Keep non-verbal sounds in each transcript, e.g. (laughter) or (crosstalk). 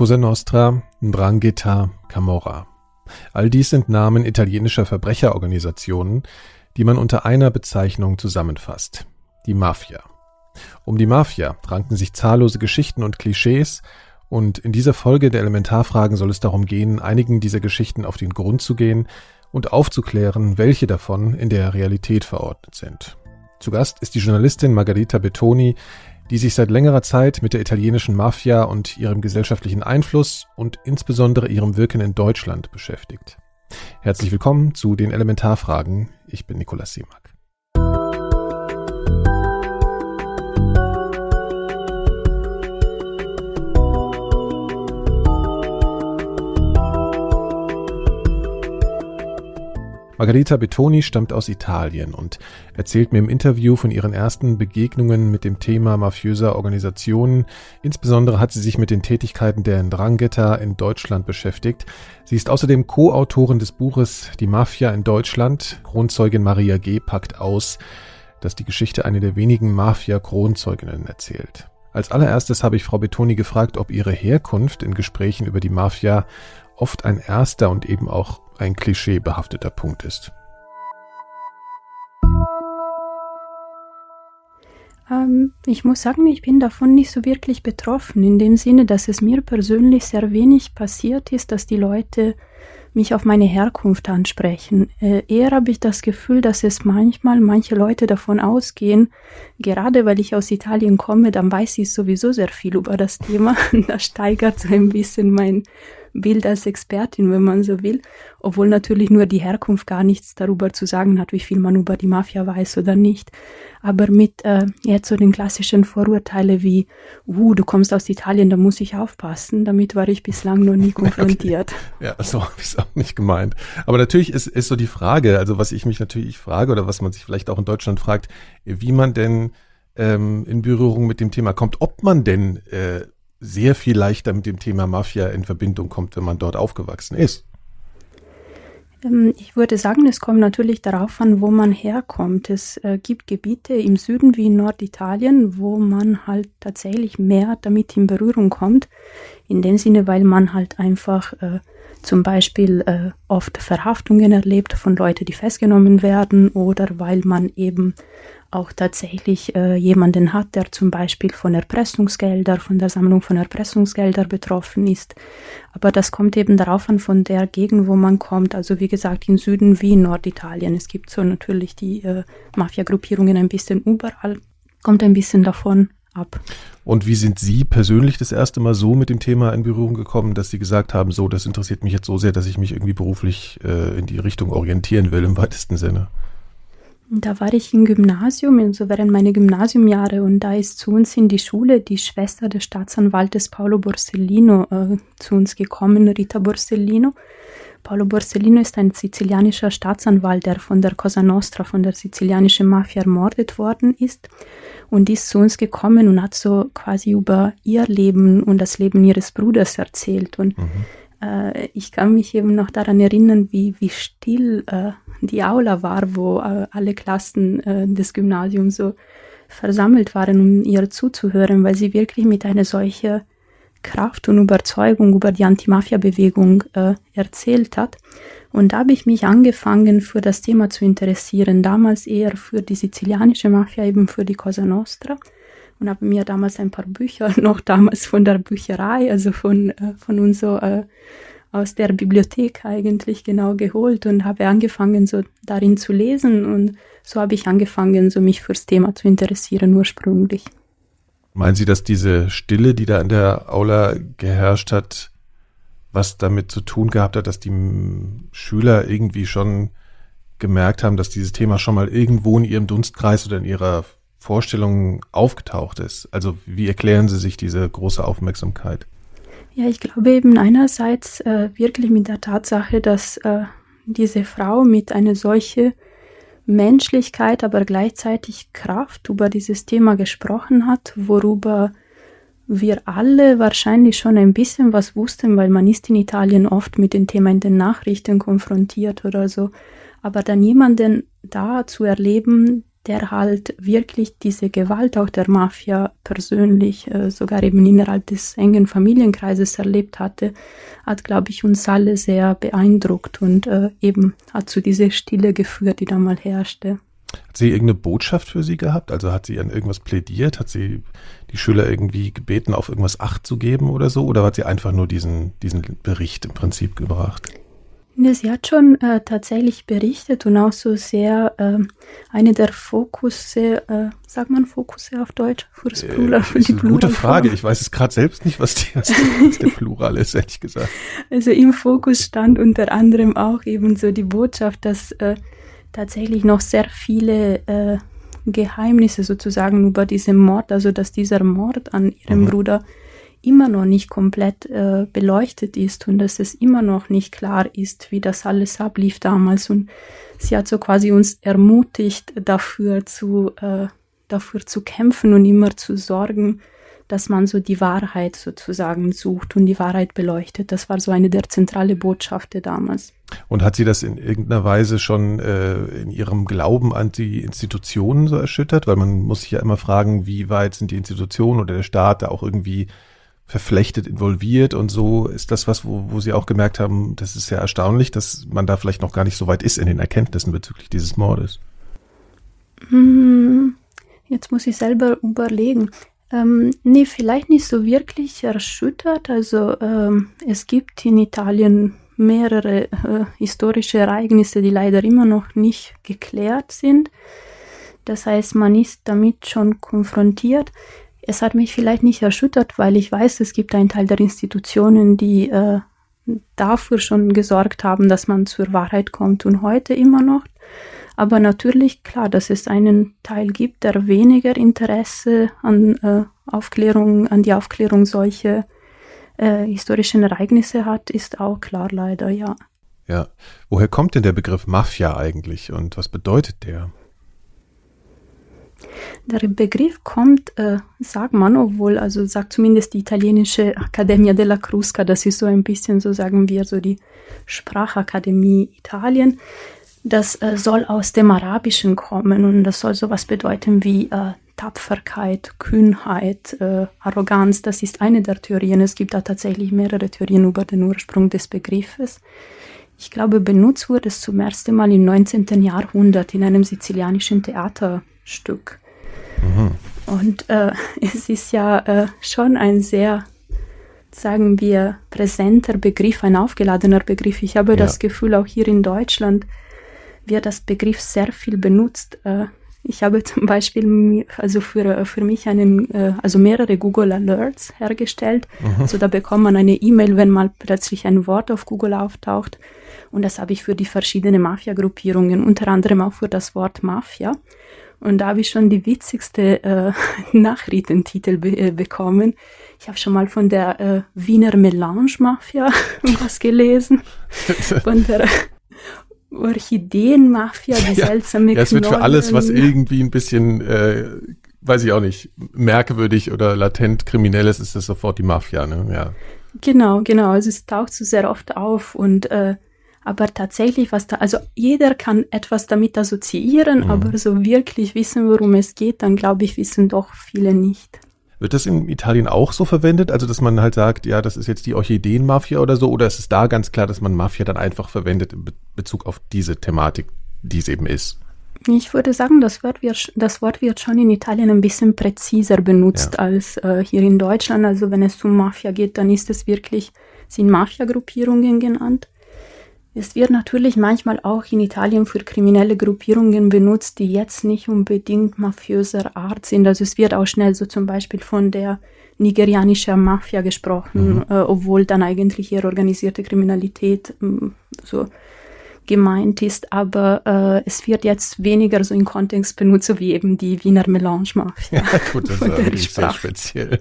Cosa Nostra, Ndrangheta, Camorra. All dies sind Namen italienischer Verbrecherorganisationen, die man unter einer Bezeichnung zusammenfasst. Die Mafia. Um die Mafia ranken sich zahllose Geschichten und Klischees, und in dieser Folge der Elementarfragen soll es darum gehen, einigen dieser Geschichten auf den Grund zu gehen und aufzuklären, welche davon in der Realität verordnet sind. Zu Gast ist die Journalistin Margarita Bettoni, die sich seit längerer Zeit mit der italienischen Mafia und ihrem gesellschaftlichen Einfluss und insbesondere ihrem Wirken in Deutschland beschäftigt. Herzlich willkommen zu den Elementarfragen. Ich bin Nikolaus Simak. Margarita Bettoni stammt aus Italien und erzählt mir im Interview von ihren ersten Begegnungen mit dem Thema mafiöser Organisationen. Insbesondere hat sie sich mit den Tätigkeiten der Ndrangheta in Deutschland beschäftigt. Sie ist außerdem Co-Autorin des Buches Die Mafia in Deutschland. Kronzeugin Maria G. packt aus, dass die Geschichte eine der wenigen Mafia-Kronzeuginnen erzählt. Als allererstes habe ich Frau Bettoni gefragt, ob ihre Herkunft in Gesprächen über die Mafia oft ein erster und eben auch ein klischeebehafteter Punkt ist. Ähm, ich muss sagen, ich bin davon nicht so wirklich betroffen, in dem Sinne, dass es mir persönlich sehr wenig passiert ist, dass die Leute mich auf meine Herkunft ansprechen. Äh, eher habe ich das Gefühl, dass es manchmal manche Leute davon ausgehen, gerade weil ich aus Italien komme, dann weiß ich sowieso sehr viel über das Thema. (laughs) das steigert so ein bisschen mein Bild als Expertin, wenn man so will, obwohl natürlich nur die Herkunft gar nichts darüber zu sagen hat, wie viel man über die Mafia weiß oder nicht. Aber mit äh, jetzt so den klassischen Vorurteile wie, uh, du kommst aus Italien, da muss ich aufpassen, damit war ich bislang noch nie (laughs) konfrontiert. Okay. Ja, so (laughs) habe ich es auch nicht gemeint. Aber natürlich ist, ist so die Frage, also was ich mich natürlich frage oder was man sich vielleicht auch in Deutschland fragt, wie man denn ähm, in Berührung mit dem Thema kommt, ob man denn äh, sehr viel leichter mit dem Thema Mafia in Verbindung kommt, wenn man dort aufgewachsen ist. Ähm, ich würde sagen, es kommt natürlich darauf an, wo man herkommt. Es äh, gibt Gebiete im Süden wie in Norditalien, wo man halt tatsächlich mehr damit in Berührung kommt. In dem Sinne, weil man halt einfach äh, zum Beispiel äh, oft Verhaftungen erlebt von Leuten, die festgenommen werden oder weil man eben auch tatsächlich äh, jemanden hat, der zum Beispiel von Erpressungsgelder, von der Sammlung von Erpressungsgelder betroffen ist. Aber das kommt eben darauf an, von der Gegend, wo man kommt. Also wie gesagt, im Süden wie in Norditalien. Es gibt so natürlich die äh, Mafia-Gruppierungen ein bisschen überall. Kommt ein bisschen davon ab. Und wie sind Sie persönlich das erste Mal so mit dem Thema in Berührung gekommen, dass Sie gesagt haben, so, das interessiert mich jetzt so sehr, dass ich mich irgendwie beruflich äh, in die Richtung orientieren will im weitesten Sinne? Da war ich im Gymnasium, also während meiner Gymnasiumjahre, und da ist zu uns in die Schule die Schwester des Staatsanwaltes Paolo Borsellino äh, zu uns gekommen, Rita Borsellino. Paolo Borsellino ist ein sizilianischer Staatsanwalt, der von der Cosa Nostra, von der sizilianischen Mafia ermordet worden ist und ist zu uns gekommen und hat so quasi über ihr Leben und das Leben ihres Bruders erzählt. Und mhm. äh, ich kann mich eben noch daran erinnern, wie, wie still äh, die Aula war, wo äh, alle Klassen äh, des Gymnasiums so versammelt waren, um ihr zuzuhören, weil sie wirklich mit einer solchen Kraft und Überzeugung über die Anti-Mafia-Bewegung äh, erzählt hat. Und da habe ich mich angefangen, für das Thema zu interessieren. Damals eher für die sizilianische Mafia, eben für die Cosa Nostra. Und habe mir damals ein paar Bücher, (laughs) noch damals von der Bücherei, also von, äh, von uns so äh, aus der Bibliothek eigentlich genau geholt und habe angefangen, so darin zu lesen und so habe ich angefangen, so mich fürs Thema zu interessieren ursprünglich. Meinen Sie, dass diese Stille, die da in der Aula geherrscht hat, was damit zu tun gehabt hat, dass die Schüler irgendwie schon gemerkt haben, dass dieses Thema schon mal irgendwo in ihrem Dunstkreis oder in ihrer Vorstellung aufgetaucht ist? Also wie erklären Sie sich diese große Aufmerksamkeit? Ja, ich glaube eben einerseits äh, wirklich mit der Tatsache, dass äh, diese Frau mit einer solchen Menschlichkeit, aber gleichzeitig Kraft über dieses Thema gesprochen hat, worüber wir alle wahrscheinlich schon ein bisschen was wussten, weil man ist in Italien oft mit dem Thema in den Nachrichten konfrontiert oder so. Aber dann jemanden da zu erleben, der halt wirklich diese Gewalt auch der Mafia persönlich äh, sogar eben innerhalb des engen Familienkreises erlebt hatte, hat, glaube ich, uns alle sehr beeindruckt und äh, eben hat zu dieser Stille geführt, die da mal herrschte. Hat sie irgendeine Botschaft für Sie gehabt? Also hat sie an irgendwas plädiert? Hat sie die Schüler irgendwie gebeten, auf irgendwas Acht zu geben oder so? Oder hat sie einfach nur diesen, diesen Bericht im Prinzip gebracht? Ne, sie hat schon äh, tatsächlich berichtet und auch so sehr äh, eine der Fokusse, äh, sagt man Fokusse auf Deutsch? Fürs Plural, für äh, die Plural. Gute Frage. Ich weiß es gerade selbst nicht, was, die, was der Plural ist, ehrlich gesagt. Also im Fokus stand unter anderem auch eben so die Botschaft, dass äh, tatsächlich noch sehr viele äh, Geheimnisse sozusagen über diesen Mord, also dass dieser Mord an ihrem mhm. Bruder immer noch nicht komplett äh, beleuchtet ist und dass es immer noch nicht klar ist, wie das alles ablief damals. Und sie hat so quasi uns ermutigt, dafür zu, äh, dafür zu kämpfen und immer zu sorgen, dass man so die Wahrheit sozusagen sucht und die Wahrheit beleuchtet. Das war so eine der zentrale Botschaften damals. Und hat sie das in irgendeiner Weise schon äh, in ihrem Glauben an die Institutionen so erschüttert? Weil man muss sich ja immer fragen, wie weit sind die Institutionen oder der Staat da auch irgendwie verflechtet involviert und so ist das was, wo, wo Sie auch gemerkt haben, das ist sehr erstaunlich, dass man da vielleicht noch gar nicht so weit ist in den Erkenntnissen bezüglich dieses Mordes. Hm, jetzt muss ich selber überlegen. Ähm, nee, vielleicht nicht so wirklich erschüttert. Also ähm, es gibt in Italien mehrere äh, historische Ereignisse, die leider immer noch nicht geklärt sind. Das heißt, man ist damit schon konfrontiert. Es hat mich vielleicht nicht erschüttert, weil ich weiß, es gibt einen Teil der Institutionen, die äh, dafür schon gesorgt haben, dass man zur Wahrheit kommt und heute immer noch. Aber natürlich, klar, dass es einen Teil gibt, der weniger Interesse an äh, Aufklärung, an die Aufklärung solcher äh, historischen Ereignisse hat, ist auch klar leider, ja. Ja. Woher kommt denn der Begriff Mafia eigentlich und was bedeutet der? Der Begriff kommt, äh, sagt man, obwohl, also sagt zumindest die italienische Accademia della Crusca, das ist so ein bisschen, so sagen wir, so die Sprachakademie Italien. Das äh, soll aus dem Arabischen kommen und das soll sowas bedeuten wie äh, Tapferkeit, Kühnheit, äh, Arroganz. Das ist eine der Theorien. Es gibt da tatsächlich mehrere Theorien über den Ursprung des Begriffes. Ich glaube, benutzt wurde es zum ersten Mal im 19. Jahrhundert in einem sizilianischen Theaterstück. Mhm. Und äh, (laughs) es ist ja äh, schon ein sehr sagen wir, präsenter Begriff, ein aufgeladener Begriff. Ich habe ja. das Gefühl, auch hier in Deutschland wird das Begriff sehr viel benutzt. Äh, ich habe (laughs) zum Beispiel also für, für mich einen, äh, also mehrere Google Alerts hergestellt. Mhm. Also da bekommt man eine E-Mail, wenn mal plötzlich ein Wort auf Google auftaucht. Und das habe ich für die verschiedenen Mafia-Gruppierungen, unter anderem auch für das Wort Mafia. Und da habe ich schon die witzigste äh, (laughs) Nachrichtentitel be äh, bekommen. Ich habe schon mal von der äh, Wiener Melange Mafia (laughs) was gelesen. (laughs) von der Orchideenmafia, die ja, seltsame ja, es wird für alles, was irgendwie ein bisschen, äh, weiß ich auch nicht, merkwürdig oder latent kriminelles, ist das sofort die Mafia, ne? Ja. Genau, genau. Also es taucht so sehr oft auf und äh, aber tatsächlich, was da, also jeder kann etwas damit assoziieren, mhm. aber so wirklich wissen, worum es geht, dann glaube ich, wissen doch viele nicht. Wird das in Italien auch so verwendet? Also, dass man halt sagt, ja, das ist jetzt die Orchideenmafia oder so? Oder ist es da ganz klar, dass man Mafia dann einfach verwendet in Bezug auf diese Thematik, die es eben ist? Ich würde sagen, das Wort wird, das Wort wird schon in Italien ein bisschen präziser benutzt ja. als äh, hier in Deutschland. Also, wenn es um Mafia geht, dann ist es wirklich, sind Mafia-Gruppierungen genannt. Es wird natürlich manchmal auch in Italien für kriminelle Gruppierungen benutzt, die jetzt nicht unbedingt mafiöser Art sind. Also es wird auch schnell so zum Beispiel von der nigerianischen Mafia gesprochen, mhm. äh, obwohl dann eigentlich eher organisierte Kriminalität äh, so gemeint ist, aber äh, es wird jetzt weniger so in Kontext benutzt, wie eben die Wiener Melange-Mafia. Ja, gut, das (laughs) ist sehr speziell.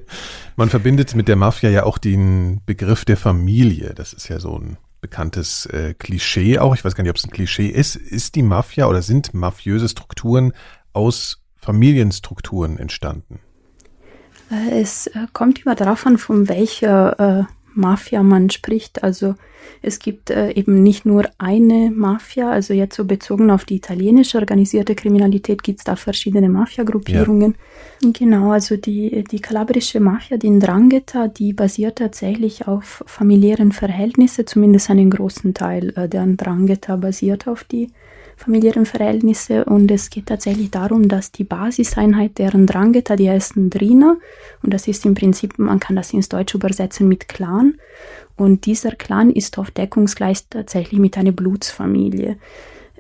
Man verbindet mit der Mafia ja auch den Begriff der Familie. Das ist ja so ein bekanntes äh, Klischee auch. Ich weiß gar nicht, ob es ein Klischee ist. Ist die Mafia oder sind mafiöse Strukturen aus Familienstrukturen entstanden? Äh, es äh, kommt immer darauf an, von welcher Mafia man spricht. Also es gibt äh, eben nicht nur eine Mafia, also jetzt so bezogen auf die italienische organisierte Kriminalität gibt es da verschiedene Mafia-Gruppierungen. Ja. Genau, also die, die kalabrische Mafia, die Ndrangheta, die basiert tatsächlich auf familiären Verhältnissen, zumindest einen großen Teil äh, der Ndrangheta basiert auf die familiären Verhältnisse und es geht tatsächlich darum, dass die Basiseinheit deren Drangheta, die heißt Drina und das ist im Prinzip, man kann das ins Deutsche übersetzen mit Clan und dieser Clan ist oft deckungsgleich tatsächlich mit einer Blutsfamilie.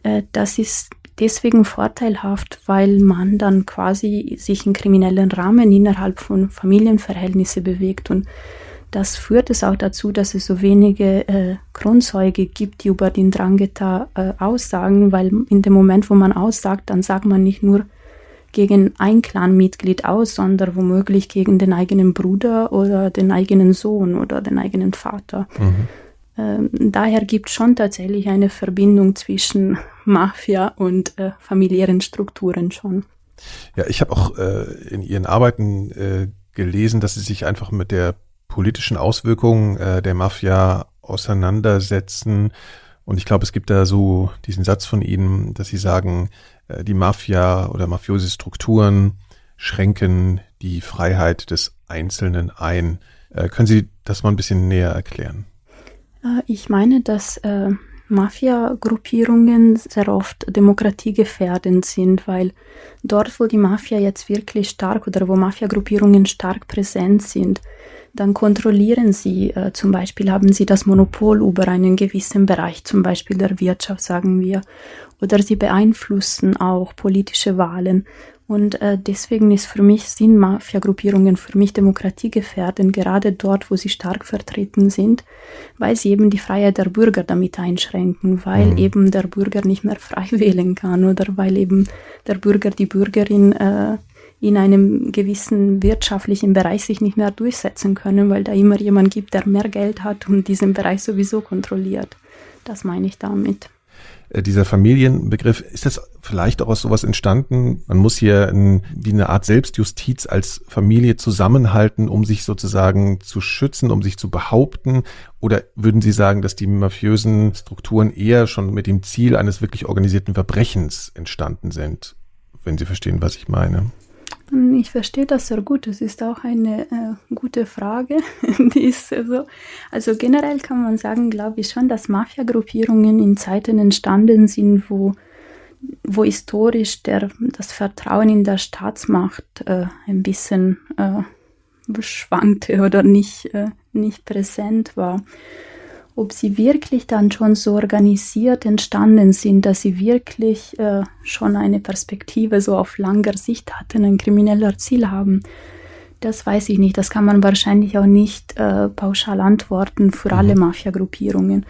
Äh, das ist deswegen vorteilhaft, weil man dann quasi sich in kriminellen Rahmen innerhalb von Familienverhältnissen bewegt und das führt es auch dazu, dass es so wenige äh, Kronzeuge gibt, die über den Drangheta äh, aussagen, weil in dem Moment, wo man aussagt, dann sagt man nicht nur gegen ein Clanmitglied aus, sondern womöglich gegen den eigenen Bruder oder den eigenen Sohn oder den eigenen Vater. Mhm. Ähm, daher gibt es schon tatsächlich eine Verbindung zwischen Mafia und äh, familiären Strukturen schon. Ja, ich habe auch äh, in Ihren Arbeiten äh, gelesen, dass Sie sich einfach mit der politischen Auswirkungen äh, der Mafia auseinandersetzen. Und ich glaube, es gibt da so diesen Satz von Ihnen, dass Sie sagen, äh, die Mafia oder mafiose Strukturen schränken die Freiheit des Einzelnen ein. Äh, können Sie das mal ein bisschen näher erklären? Äh, ich meine, dass äh, Mafia-Gruppierungen sehr oft demokratiegefährdend sind, weil dort, wo die Mafia jetzt wirklich stark oder wo Mafia-Gruppierungen stark präsent sind, dann kontrollieren sie, äh, zum Beispiel haben sie das Monopol über einen gewissen Bereich, zum Beispiel der Wirtschaft, sagen wir, oder sie beeinflussen auch politische Wahlen. Und äh, deswegen ist für mich, sind Mafia-Gruppierungen für mich demokratiegefährdend, gerade dort, wo sie stark vertreten sind, weil sie eben die Freiheit der Bürger damit einschränken, weil mhm. eben der Bürger nicht mehr frei (laughs) wählen kann oder weil eben der Bürger, die Bürgerin äh, in einem gewissen wirtschaftlichen Bereich sich nicht mehr durchsetzen können, weil da immer jemand gibt, der mehr Geld hat und diesen Bereich sowieso kontrolliert. Das meine ich damit. Äh, dieser Familienbegriff, ist das vielleicht auch aus sowas entstanden? Man muss hier ein, wie eine Art Selbstjustiz als Familie zusammenhalten, um sich sozusagen zu schützen, um sich zu behaupten? Oder würden Sie sagen, dass die mafiösen Strukturen eher schon mit dem Ziel eines wirklich organisierten Verbrechens entstanden sind? Wenn Sie verstehen, was ich meine. Ich verstehe das sehr gut. Das ist auch eine äh, gute Frage. (laughs) Die ist so. Also generell kann man sagen, glaube ich schon, dass Mafia-Gruppierungen in Zeiten entstanden sind, wo, wo historisch der, das Vertrauen in der Staatsmacht äh, ein bisschen äh, schwankte oder nicht, äh, nicht präsent war ob sie wirklich dann schon so organisiert entstanden sind, dass sie wirklich äh, schon eine Perspektive so auf langer Sicht hatten, ein krimineller Ziel haben. Das weiß ich nicht. Das kann man wahrscheinlich auch nicht äh, pauschal antworten für alle mhm. Mafia-Gruppierungen.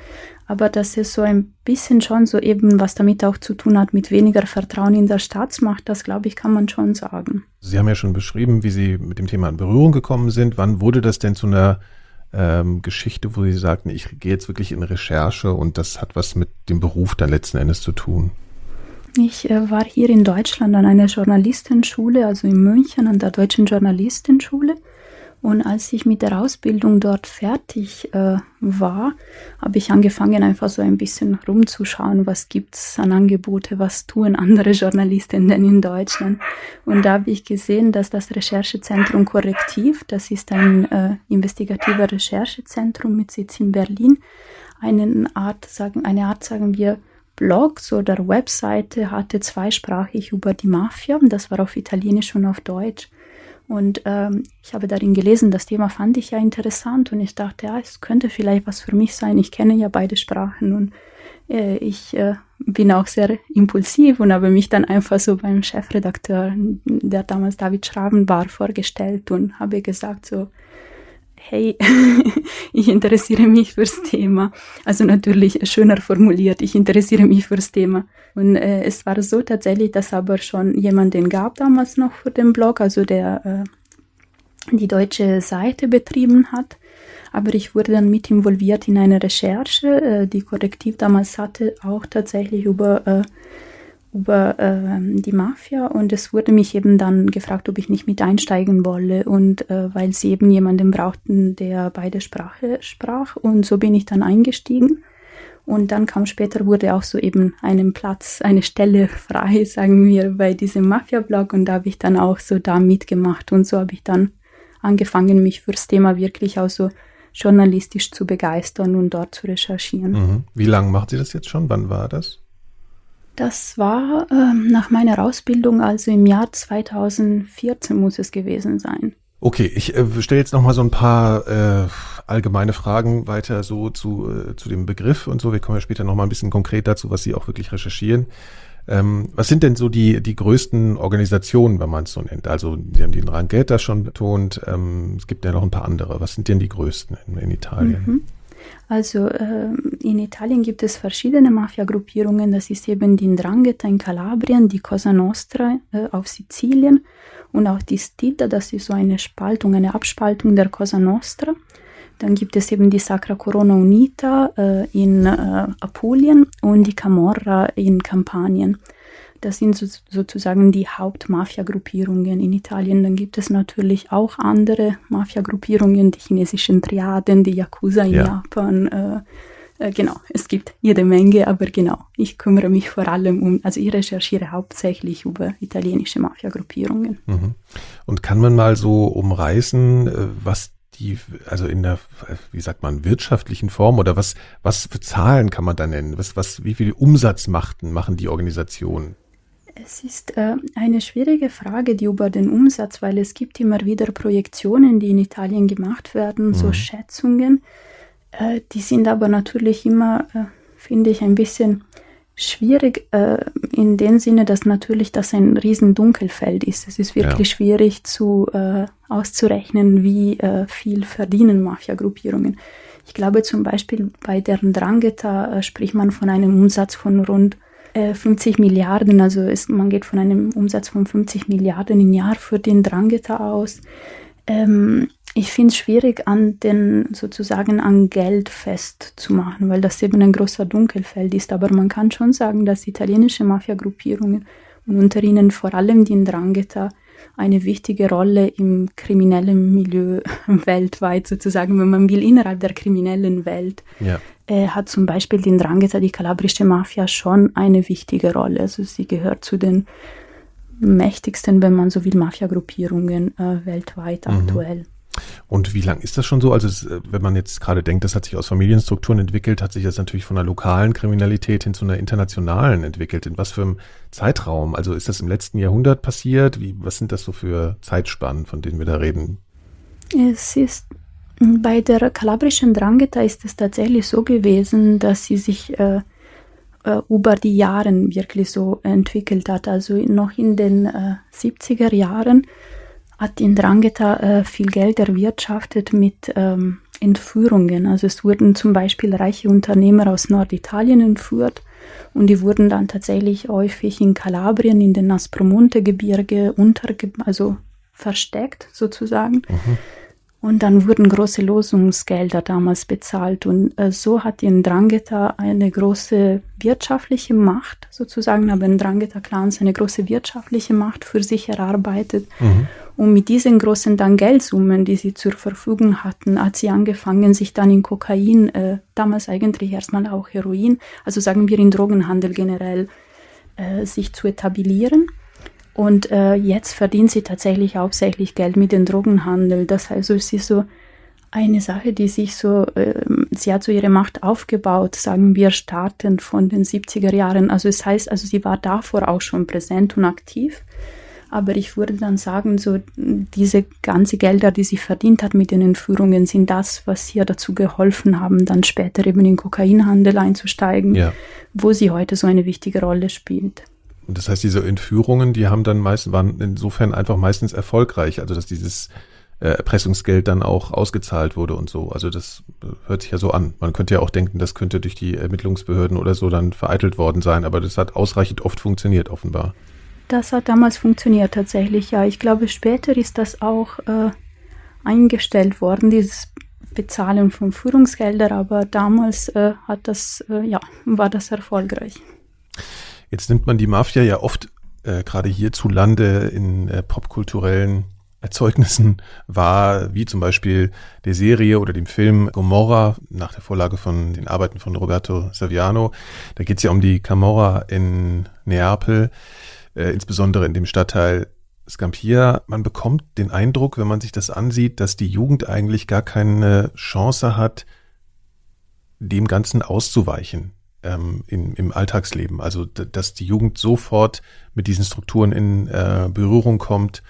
Aber das ist so ein bisschen schon so eben, was damit auch zu tun hat, mit weniger Vertrauen in der Staatsmacht, das glaube ich, kann man schon sagen. Sie haben ja schon beschrieben, wie Sie mit dem Thema in Berührung gekommen sind. Wann wurde das denn zu einer ähm, Geschichte, wo Sie sagten, ich gehe jetzt wirklich in Recherche und das hat was mit dem Beruf dann letzten Endes zu tun? Ich äh, war hier in Deutschland an einer Journalistenschule, also in München an der Deutschen Journalistenschule und als ich mit der Ausbildung dort fertig äh, war, habe ich angefangen, einfach so ein bisschen rumzuschauen, was gibt's an Angebote, was tun andere (laughs) Journalisten denn in Deutschland. Und da habe ich gesehen, dass das Recherchezentrum Korrektiv, das ist ein äh, investigativer Recherchezentrum mit Sitz in Berlin, eine Art, sagen, eine Art, sagen wir, Blogs oder Webseite hatte zweisprachig über die Mafia. Das war auf Italienisch und auf Deutsch. Und ähm, ich habe darin gelesen, das Thema fand ich ja interessant und ich dachte, ja, es könnte vielleicht was für mich sein. Ich kenne ja beide Sprachen und äh, ich äh, bin auch sehr impulsiv und habe mich dann einfach so beim Chefredakteur, der damals David Schraven war, vorgestellt und habe gesagt so, hey, (laughs) ich interessiere mich fürs Thema. Also natürlich schöner formuliert, ich interessiere mich fürs Thema. Und äh, es war so tatsächlich, dass aber schon jemanden gab damals noch für den Blog, also der äh, die deutsche Seite betrieben hat. Aber ich wurde dann mit involviert in eine Recherche, äh, die Korrektiv damals hatte, auch tatsächlich über äh, über äh, die Mafia und es wurde mich eben dann gefragt, ob ich nicht mit einsteigen wolle und äh, weil sie eben jemanden brauchten, der beide Sprache sprach und so bin ich dann eingestiegen und dann kam später wurde auch so eben einen Platz, eine Stelle (laughs) frei, sagen wir, bei diesem Mafia-Blog und da habe ich dann auch so da mitgemacht und so habe ich dann angefangen, mich fürs Thema wirklich auch so journalistisch zu begeistern und dort zu recherchieren. Mhm. Wie lange macht Sie das jetzt schon? Wann war das? Das war ähm, nach meiner Ausbildung, also im Jahr 2014 muss es gewesen sein. Okay, ich äh, stelle jetzt noch mal so ein paar äh, allgemeine Fragen weiter so zu, äh, zu dem Begriff und so. Wir kommen ja später noch mal ein bisschen konkret dazu, was Sie auch wirklich recherchieren. Ähm, was sind denn so die, die größten Organisationen, wenn man es so nennt? Also, Sie haben den Rangheta schon betont. Ähm, es gibt ja noch ein paar andere. Was sind denn die größten in, in Italien? Mhm. Also äh, in Italien gibt es verschiedene Mafia-Gruppierungen. Das ist eben die Ndrangheta in Kalabrien, die Cosa Nostra äh, auf Sizilien und auch die Stita, das ist so eine Spaltung, eine Abspaltung der Cosa Nostra. Dann gibt es eben die Sacra Corona Unita äh, in äh, Apulien und die Camorra in Kampanien. Das sind so, sozusagen die Hauptmafia-Gruppierungen in Italien. Dann gibt es natürlich auch andere Mafia-Gruppierungen, die chinesischen Triaden, die Yakuza in ja. Japan. Äh, äh, genau, es gibt jede Menge, aber genau, ich kümmere mich vor allem um, also ich recherchiere hauptsächlich über italienische Mafia-Gruppierungen. Mhm. Und kann man mal so umreißen, äh, was die, also in der, wie sagt man, wirtschaftlichen Form oder was, was für Zahlen kann man da nennen? Was, was, wie viel Umsatz machten, machen die Organisationen? Es ist äh, eine schwierige Frage, die über den Umsatz, weil es gibt immer wieder Projektionen, die in Italien gemacht werden, mhm. so Schätzungen. Äh, die sind aber natürlich immer, äh, finde ich, ein bisschen schwierig äh, in dem Sinne, dass natürlich das ein riesen Dunkelfeld ist. Es ist wirklich ja. schwierig zu äh, auszurechnen, wie äh, viel verdienen Mafia-Gruppierungen. Ich glaube zum Beispiel bei deren Drangheta spricht man von einem Umsatz von rund 50 äh, Milliarden, also ist, man geht von einem Umsatz von 50 Milliarden im Jahr für den Drangheta aus. Ähm, ich finde es schwierig, an den sozusagen an Geld festzumachen, weil das eben ein großer Dunkelfeld ist. Aber man kann schon sagen, dass italienische Mafia-Gruppierungen und unter ihnen vor allem die Ndrangheta eine wichtige Rolle im kriminellen Milieu (laughs) weltweit sozusagen, wenn man will, innerhalb der kriminellen Welt, ja. äh, hat zum Beispiel die Ndrangheta, die kalabrische Mafia, schon eine wichtige Rolle. Also sie gehört zu den mächtigsten, wenn man so will, Mafia-Gruppierungen äh, weltweit mhm. aktuell. Und wie lang ist das schon so? Also es, äh, wenn man jetzt gerade denkt, das hat sich aus Familienstrukturen entwickelt, hat sich das natürlich von einer lokalen Kriminalität hin zu einer internationalen entwickelt. In was für einem Zeitraum? Also ist das im letzten Jahrhundert passiert? Wie, was sind das so für Zeitspannen, von denen wir da reden? Es ist bei der kalabrischen Drangheta ist es tatsächlich so gewesen, dass sie sich äh, äh, über die Jahre wirklich so entwickelt hat. Also noch in den äh, 70er Jahren hat in Drangheta äh, viel Geld erwirtschaftet mit ähm, Entführungen. Also es wurden zum Beispiel reiche Unternehmer aus Norditalien entführt und die wurden dann tatsächlich häufig in Kalabrien, in den Aspromonte-Gebirge unterge also versteckt sozusagen. Mhm. Und dann wurden große Losungsgelder damals bezahlt. Und äh, so hat die Ndrangheta eine große wirtschaftliche Macht, sozusagen, aber Ndrangheta-Clans eine große wirtschaftliche Macht für sich erarbeitet. Mhm. Und mit diesen großen dann Geldsummen, die sie zur Verfügung hatten, hat sie angefangen, sich dann in Kokain, äh, damals eigentlich erstmal auch Heroin, also sagen wir in Drogenhandel generell, äh, sich zu etablieren. Und äh, jetzt verdient sie tatsächlich hauptsächlich Geld mit dem Drogenhandel. Das heißt, es ist so eine Sache, die sich so, äh, sie hat so ihre Macht aufgebaut, sagen wir, startend von den 70er Jahren. Also es heißt, also sie war davor auch schon präsent und aktiv. Aber ich würde dann sagen, so diese ganze Gelder, die sie verdient hat mit den Entführungen, sind das, was ihr dazu geholfen haben, dann später eben in den Kokainhandel einzusteigen, ja. wo sie heute so eine wichtige Rolle spielt. Und das heißt, diese Entführungen, die haben dann meist, waren insofern einfach meistens erfolgreich, also dass dieses äh, Erpressungsgeld dann auch ausgezahlt wurde und so. Also das äh, hört sich ja so an. Man könnte ja auch denken, das könnte durch die Ermittlungsbehörden oder so dann vereitelt worden sein, aber das hat ausreichend oft funktioniert, offenbar. Das hat damals funktioniert tatsächlich, ja. Ich glaube, später ist das auch äh, eingestellt worden, dieses Bezahlen von Führungsgeldern, aber damals äh, hat das, äh, ja, war das erfolgreich. Jetzt nimmt man die Mafia ja oft äh, gerade hierzulande in äh, popkulturellen Erzeugnissen (laughs) wahr, wie zum Beispiel der Serie oder dem Film Gomorra nach der Vorlage von den Arbeiten von Roberto Saviano. Da geht es ja um die Camorra in Neapel, äh, insbesondere in dem Stadtteil Scampia. Man bekommt den Eindruck, wenn man sich das ansieht, dass die Jugend eigentlich gar keine Chance hat, dem Ganzen auszuweichen ähm, in, im Alltagsleben. Also dass die Jugend sofort mit diesen Strukturen in äh, Berührung kommt.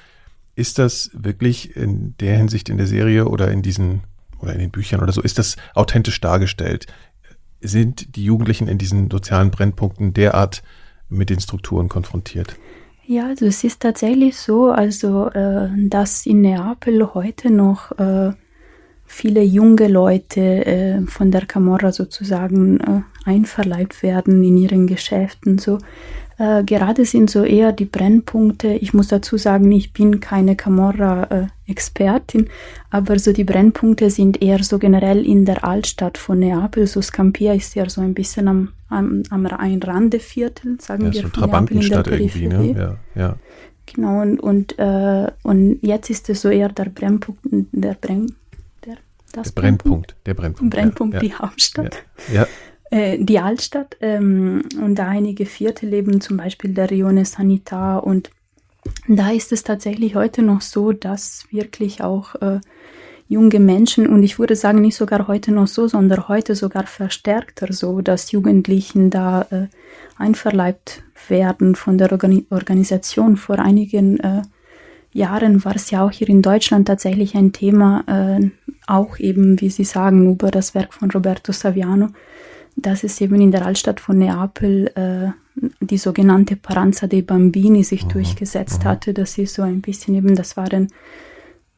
Ist das wirklich in der Hinsicht in der Serie oder in diesen oder in den Büchern oder so, ist das authentisch dargestellt? Sind die Jugendlichen in diesen sozialen Brennpunkten derart mit den Strukturen konfrontiert? Ja, also es ist tatsächlich so, also äh, dass in Neapel heute noch äh, viele junge Leute äh, von der Camorra sozusagen äh, einverleibt werden in ihren Geschäften. So äh, gerade sind so eher die Brennpunkte. Ich muss dazu sagen, ich bin keine Camorra-Expertin, aber so die Brennpunkte sind eher so generell in der Altstadt von Neapel. So Scampia ist ja so ein bisschen am, am, am Randeviertel, sagen ja, wir. So Trabantenstadt irgendwie, ne? Ja, ja. Genau, und, und, äh, und jetzt ist es so eher der Brennpunkt, der Brenn, das der Brennpunkt, der Brennpunkt. Brennpunkt, ja, die Hauptstadt. Ja. Äh, die Altstadt ähm, und da einige Viertel leben, zum Beispiel der Rione Sanitar und da ist es tatsächlich heute noch so, dass wirklich auch äh, junge Menschen, und ich würde sagen, nicht sogar heute noch so, sondern heute sogar verstärkter so, dass Jugendlichen da äh, einverleibt werden von der Organi Organisation. Vor einigen äh, Jahren war es ja auch hier in Deutschland tatsächlich ein Thema, äh, auch eben, wie Sie sagen, über das Werk von Roberto Saviano, dass es eben in der Altstadt von Neapel äh, die sogenannte Paranza dei Bambini sich mhm. durchgesetzt mhm. hatte. Das ist so ein bisschen eben, das waren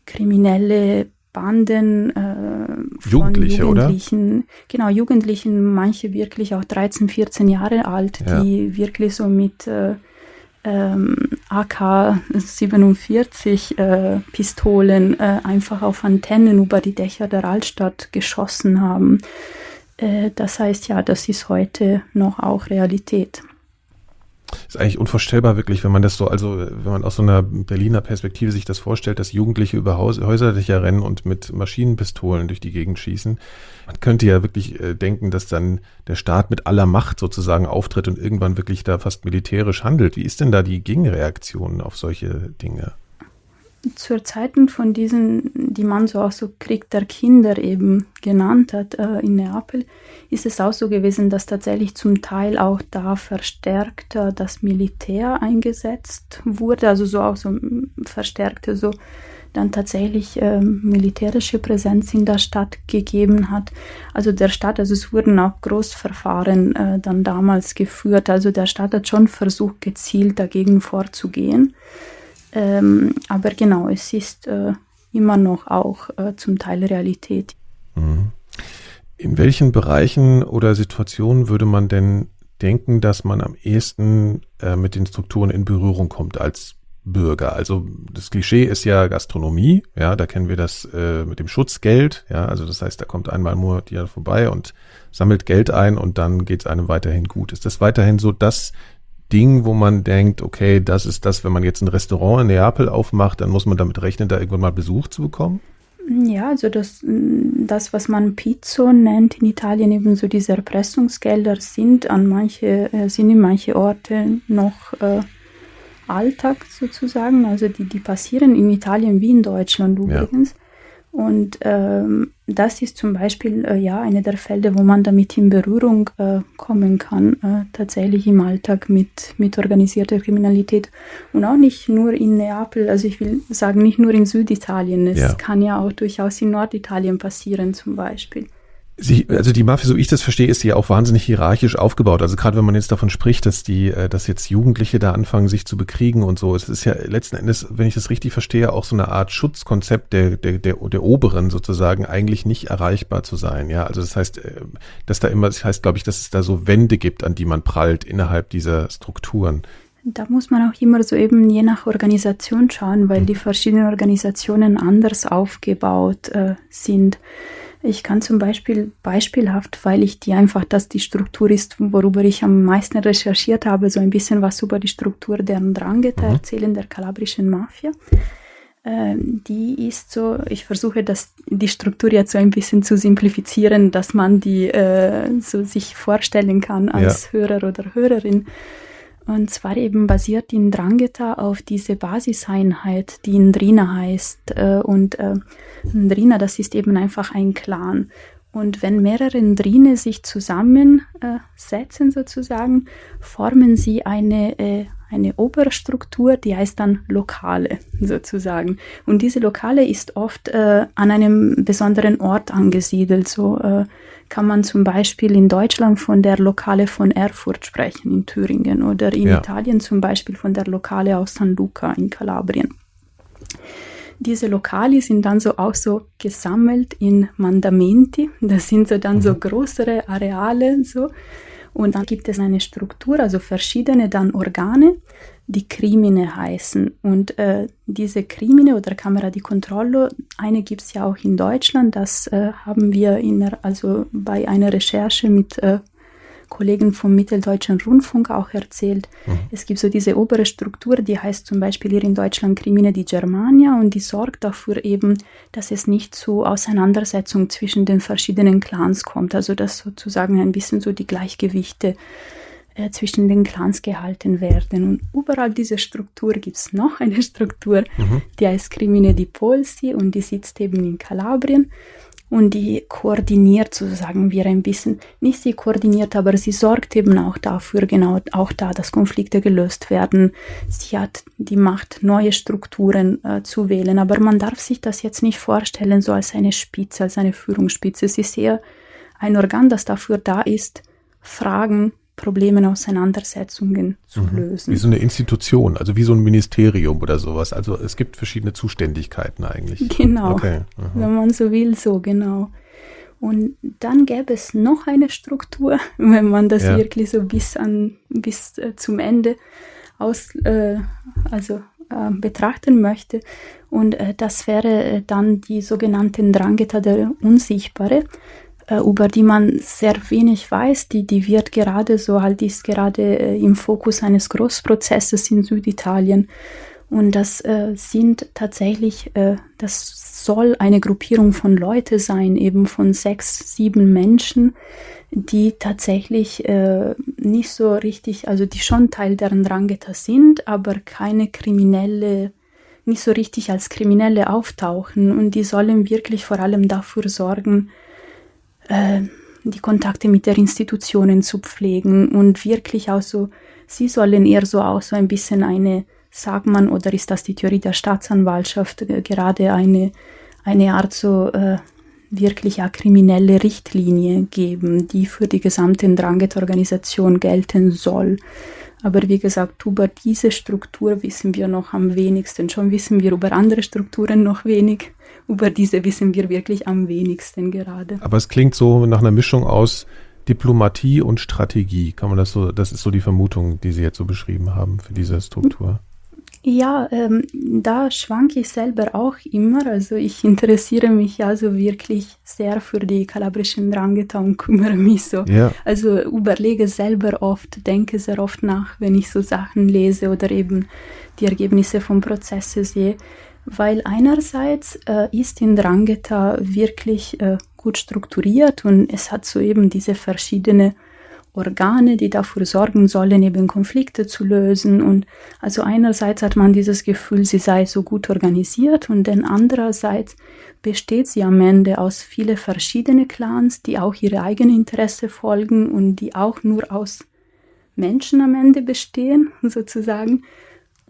kriminelle Banden äh, Jugendliche, Jugendlichen, oder? genau, Jugendlichen, manche wirklich auch 13, 14 Jahre alt, ja. die wirklich so mit äh, ähm, AK-47 äh, Pistolen äh, einfach auf Antennen über die Dächer der Altstadt geschossen haben. Äh, das heißt ja, das ist heute noch auch Realität. Ist eigentlich unvorstellbar wirklich, wenn man das so, also wenn man aus so einer Berliner Perspektive sich das vorstellt, dass Jugendliche über Haus, Häuserdächer rennen und mit Maschinenpistolen durch die Gegend schießen. Man könnte ja wirklich äh, denken, dass dann der Staat mit aller Macht sozusagen auftritt und irgendwann wirklich da fast militärisch handelt. Wie ist denn da die Gegenreaktion auf solche Dinge? Zur Zeiten von diesen, die man so auch so Krieg der Kinder eben genannt hat äh, in Neapel, ist es auch so gewesen, dass tatsächlich zum Teil auch da verstärkt äh, das Militär eingesetzt wurde, also so auch so verstärkte so dann tatsächlich äh, militärische Präsenz in der Stadt gegeben hat. Also der Staat, also es wurden auch Großverfahren äh, dann damals geführt. Also der Staat hat schon versucht, gezielt dagegen vorzugehen. Ähm, aber genau, es ist äh, immer noch auch äh, zum Teil Realität. Mhm. In welchen Bereichen oder Situationen würde man denn denken, dass man am ehesten äh, mit den Strukturen in Berührung kommt als Bürger. Also das Klischee ist ja Gastronomie, ja, da kennen wir das äh, mit dem Schutzgeld, ja, also das heißt, da kommt einmal im Monat jeder vorbei und sammelt Geld ein und dann geht es einem weiterhin gut. Ist das weiterhin so das Ding, wo man denkt, okay, das ist das, wenn man jetzt ein Restaurant in Neapel aufmacht, dann muss man damit rechnen, da irgendwann mal Besuch zu bekommen? Ja, also das, das, was man Pizzo nennt in Italien, eben so diese Erpressungsgelder sind an manche, äh, sind in manche Orte noch äh, Alltag sozusagen. Also die, die passieren in Italien wie in Deutschland übrigens. Ja. Und ähm, das ist zum Beispiel äh, ja eine der Felder, wo man damit in Berührung äh, kommen kann, äh, tatsächlich im Alltag mit, mit organisierter Kriminalität. Und auch nicht nur in Neapel, also ich will sagen, nicht nur in Süditalien, es ja. kann ja auch durchaus in Norditalien passieren zum Beispiel. Sie, also die Mafia, so ich das verstehe, ist ja auch wahnsinnig hierarchisch aufgebaut. Also gerade wenn man jetzt davon spricht, dass die, äh, dass jetzt Jugendliche da anfangen, sich zu bekriegen und so, es ist ja letzten Endes, wenn ich das richtig verstehe, auch so eine Art Schutzkonzept der, der, der, der Oberen sozusagen eigentlich nicht erreichbar zu sein. Ja, also das heißt, äh, dass da immer, das heißt, glaube ich, dass es da so Wände gibt, an die man prallt innerhalb dieser Strukturen. Da muss man auch immer so eben je nach Organisation schauen, weil hm. die verschiedenen Organisationen anders aufgebaut äh, sind. Ich kann zum Beispiel beispielhaft, weil ich die einfach, dass die Struktur ist, worüber ich am meisten recherchiert habe, so ein bisschen was über die Struktur der Ndrangheta mhm. erzählen, der kalabrischen Mafia. Ähm, die ist so, ich versuche das, die Struktur jetzt so ein bisschen zu simplifizieren, dass man die äh, so sich vorstellen kann als ja. Hörer oder Hörerin. Und zwar eben basiert in Drangheta auf diese Basiseinheit, die Indrina heißt. Äh, und äh, Indrina, das ist eben einfach ein Clan. Und wenn mehrere Indrine sich zusammensetzen äh, sozusagen, formen sie eine, äh, eine Oberstruktur, die heißt dann Lokale sozusagen. Und diese Lokale ist oft äh, an einem besonderen Ort angesiedelt. So äh, kann man zum Beispiel in Deutschland von der Lokale von Erfurt sprechen, in Thüringen, oder in ja. Italien zum Beispiel von der Lokale aus San Luca in Kalabrien. Diese Lokali sind dann so auch so gesammelt in Mandamenti. Das sind so dann so mhm. größere Areale so. Und dann gibt es eine Struktur, also verschiedene dann Organe, die Crimine heißen. Und äh, diese Crimine oder Camera di Controllo, eine gibt es ja auch in Deutschland. Das äh, haben wir in, also bei einer Recherche mit äh, Kollegen vom Mitteldeutschen Rundfunk auch erzählt. Mhm. Es gibt so diese obere Struktur, die heißt zum Beispiel hier in Deutschland Crimine di Germania und die sorgt dafür eben, dass es nicht zu Auseinandersetzungen zwischen den verschiedenen Clans kommt. Also dass sozusagen ein bisschen so die Gleichgewichte äh, zwischen den Clans gehalten werden. Und überall diese Struktur gibt es noch eine (laughs) Struktur, mhm. die heißt Crimine di Polsi und die sitzt eben in Kalabrien und die koordiniert, so sagen wir ein bisschen, nicht sie koordiniert, aber sie sorgt eben auch dafür, genau auch da, dass Konflikte gelöst werden. Sie hat die Macht, neue Strukturen äh, zu wählen, aber man darf sich das jetzt nicht vorstellen, so als eine Spitze, als eine Führungsspitze. Es ist eher ein Organ, das dafür da ist, Fragen Problemen, Auseinandersetzungen zu mhm. lösen. Wie so eine Institution, also wie so ein Ministerium oder sowas. Also es gibt verschiedene Zuständigkeiten eigentlich. Genau. Okay. (laughs) Wenn man so will, so genau. Und dann gäbe es noch eine Struktur, (laughs) wenn man das ja. wirklich so bis an bis äh, zum Ende aus äh, also äh, betrachten möchte. Und äh, das wäre äh, dann die sogenannten Drangheta der Unsichtbare über die man sehr wenig weiß. Die, die wird gerade so halt, ist gerade äh, im Fokus eines Großprozesses in Süditalien. Und das äh, sind tatsächlich, äh, das soll eine Gruppierung von Leute sein, eben von sechs, sieben Menschen, die tatsächlich äh, nicht so richtig, also die schon Teil der Drangheta sind, aber keine kriminelle, nicht so richtig als Kriminelle auftauchen. Und die sollen wirklich vor allem dafür sorgen, äh, die Kontakte mit der Institutionen zu pflegen und wirklich auch so, sie sollen eher so auch so ein bisschen eine, sagt man, oder ist das die Theorie der Staatsanwaltschaft, äh, gerade eine, eine Art so äh, wirklich ja kriminelle Richtlinie geben, die für die gesamte Dranget-Organisation gelten soll. Aber wie gesagt, über diese Struktur wissen wir noch am wenigsten. Schon wissen wir über andere Strukturen noch wenig über diese wissen wir wirklich am wenigsten gerade. Aber es klingt so nach einer Mischung aus Diplomatie und Strategie. Kann man das so, das ist so die Vermutung, die Sie jetzt so beschrieben haben für diese Struktur. Ja, ähm, da schwanke ich selber auch immer. Also ich interessiere mich ja so wirklich sehr für die kalabrischen Drangheta (laughs) und kümmere mich so. Ja. Also überlege selber oft, denke sehr oft nach, wenn ich so Sachen lese oder eben die Ergebnisse von Prozessen sehe weil einerseits äh, ist in Drangheta wirklich äh, gut strukturiert und es hat so eben diese verschiedenen Organe, die dafür sorgen sollen, eben Konflikte zu lösen. Und also einerseits hat man dieses Gefühl, sie sei so gut organisiert und dann andererseits besteht sie am Ende aus viele verschiedene Clans, die auch ihre eigenen Interesse folgen und die auch nur aus Menschen am Ende bestehen, (laughs) sozusagen.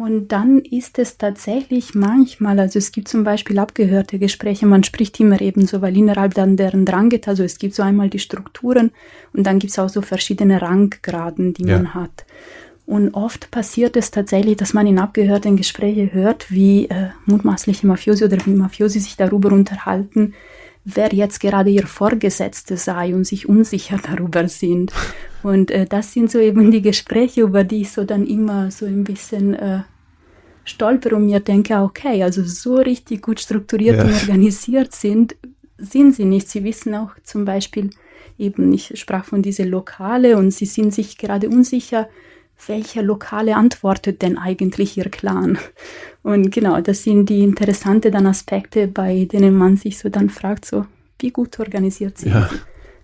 Und dann ist es tatsächlich manchmal, also es gibt zum Beispiel abgehörte Gespräche, man spricht immer eben so, weil innerhalb dann deren Drang geht, also es gibt so einmal die Strukturen und dann gibt es auch so verschiedene Ranggraden, die ja. man hat. Und oft passiert es tatsächlich, dass man in abgehörten Gesprächen hört, wie äh, mutmaßliche Mafiosi oder wie Mafiosi sich darüber unterhalten, wer jetzt gerade ihr Vorgesetzte sei und sich unsicher darüber sind. Und äh, das sind so eben die Gespräche, über die ich so dann immer so ein bisschen äh, stolper und mir denke, okay, also so richtig gut strukturiert ja. und organisiert sind, sind sie nicht. Sie wissen auch zum Beispiel eben, ich sprach von diese Lokale und sie sind sich gerade unsicher, welcher Lokale antwortet denn eigentlich ihr Clan? Und genau, das sind die interessanten dann Aspekte, bei denen man sich so dann fragt, so, wie gut organisiert sie ja.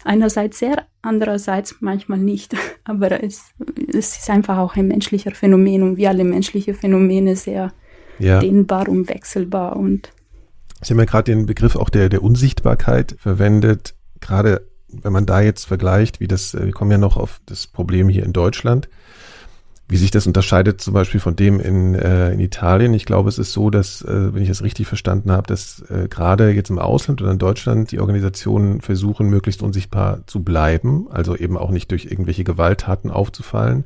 Einerseits sehr, andererseits manchmal nicht. (laughs) Aber es, es ist einfach auch ein menschlicher Phänomen und wie alle menschliche Phänomene sehr ja. dehnbar und wechselbar und Sie haben ja gerade den Begriff auch der, der Unsichtbarkeit verwendet. Gerade wenn man da jetzt vergleicht, wie das, wir kommen ja noch auf das Problem hier in Deutschland, wie sich das unterscheidet zum Beispiel von dem in, äh, in Italien. Ich glaube, es ist so, dass, äh, wenn ich das richtig verstanden habe, dass äh, gerade jetzt im Ausland oder in Deutschland die Organisationen versuchen, möglichst unsichtbar zu bleiben, also eben auch nicht durch irgendwelche Gewalttaten aufzufallen,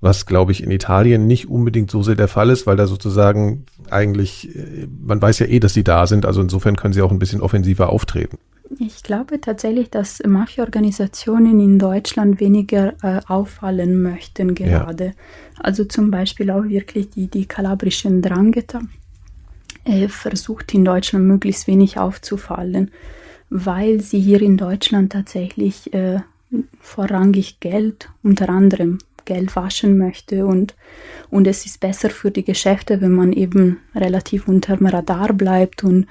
was, glaube ich, in Italien nicht unbedingt so sehr der Fall ist, weil da sozusagen eigentlich, äh, man weiß ja eh, dass sie da sind, also insofern können sie auch ein bisschen offensiver auftreten. Ich glaube tatsächlich, dass Mafia-Organisationen in Deutschland weniger äh, auffallen möchten gerade. Ja. Also zum Beispiel auch wirklich die, die kalabrischen Drangheta äh, versucht in Deutschland möglichst wenig aufzufallen, weil sie hier in Deutschland tatsächlich äh, vorrangig Geld unter anderem Geld waschen möchte und, und es ist besser für die Geschäfte, wenn man eben relativ unterm Radar bleibt und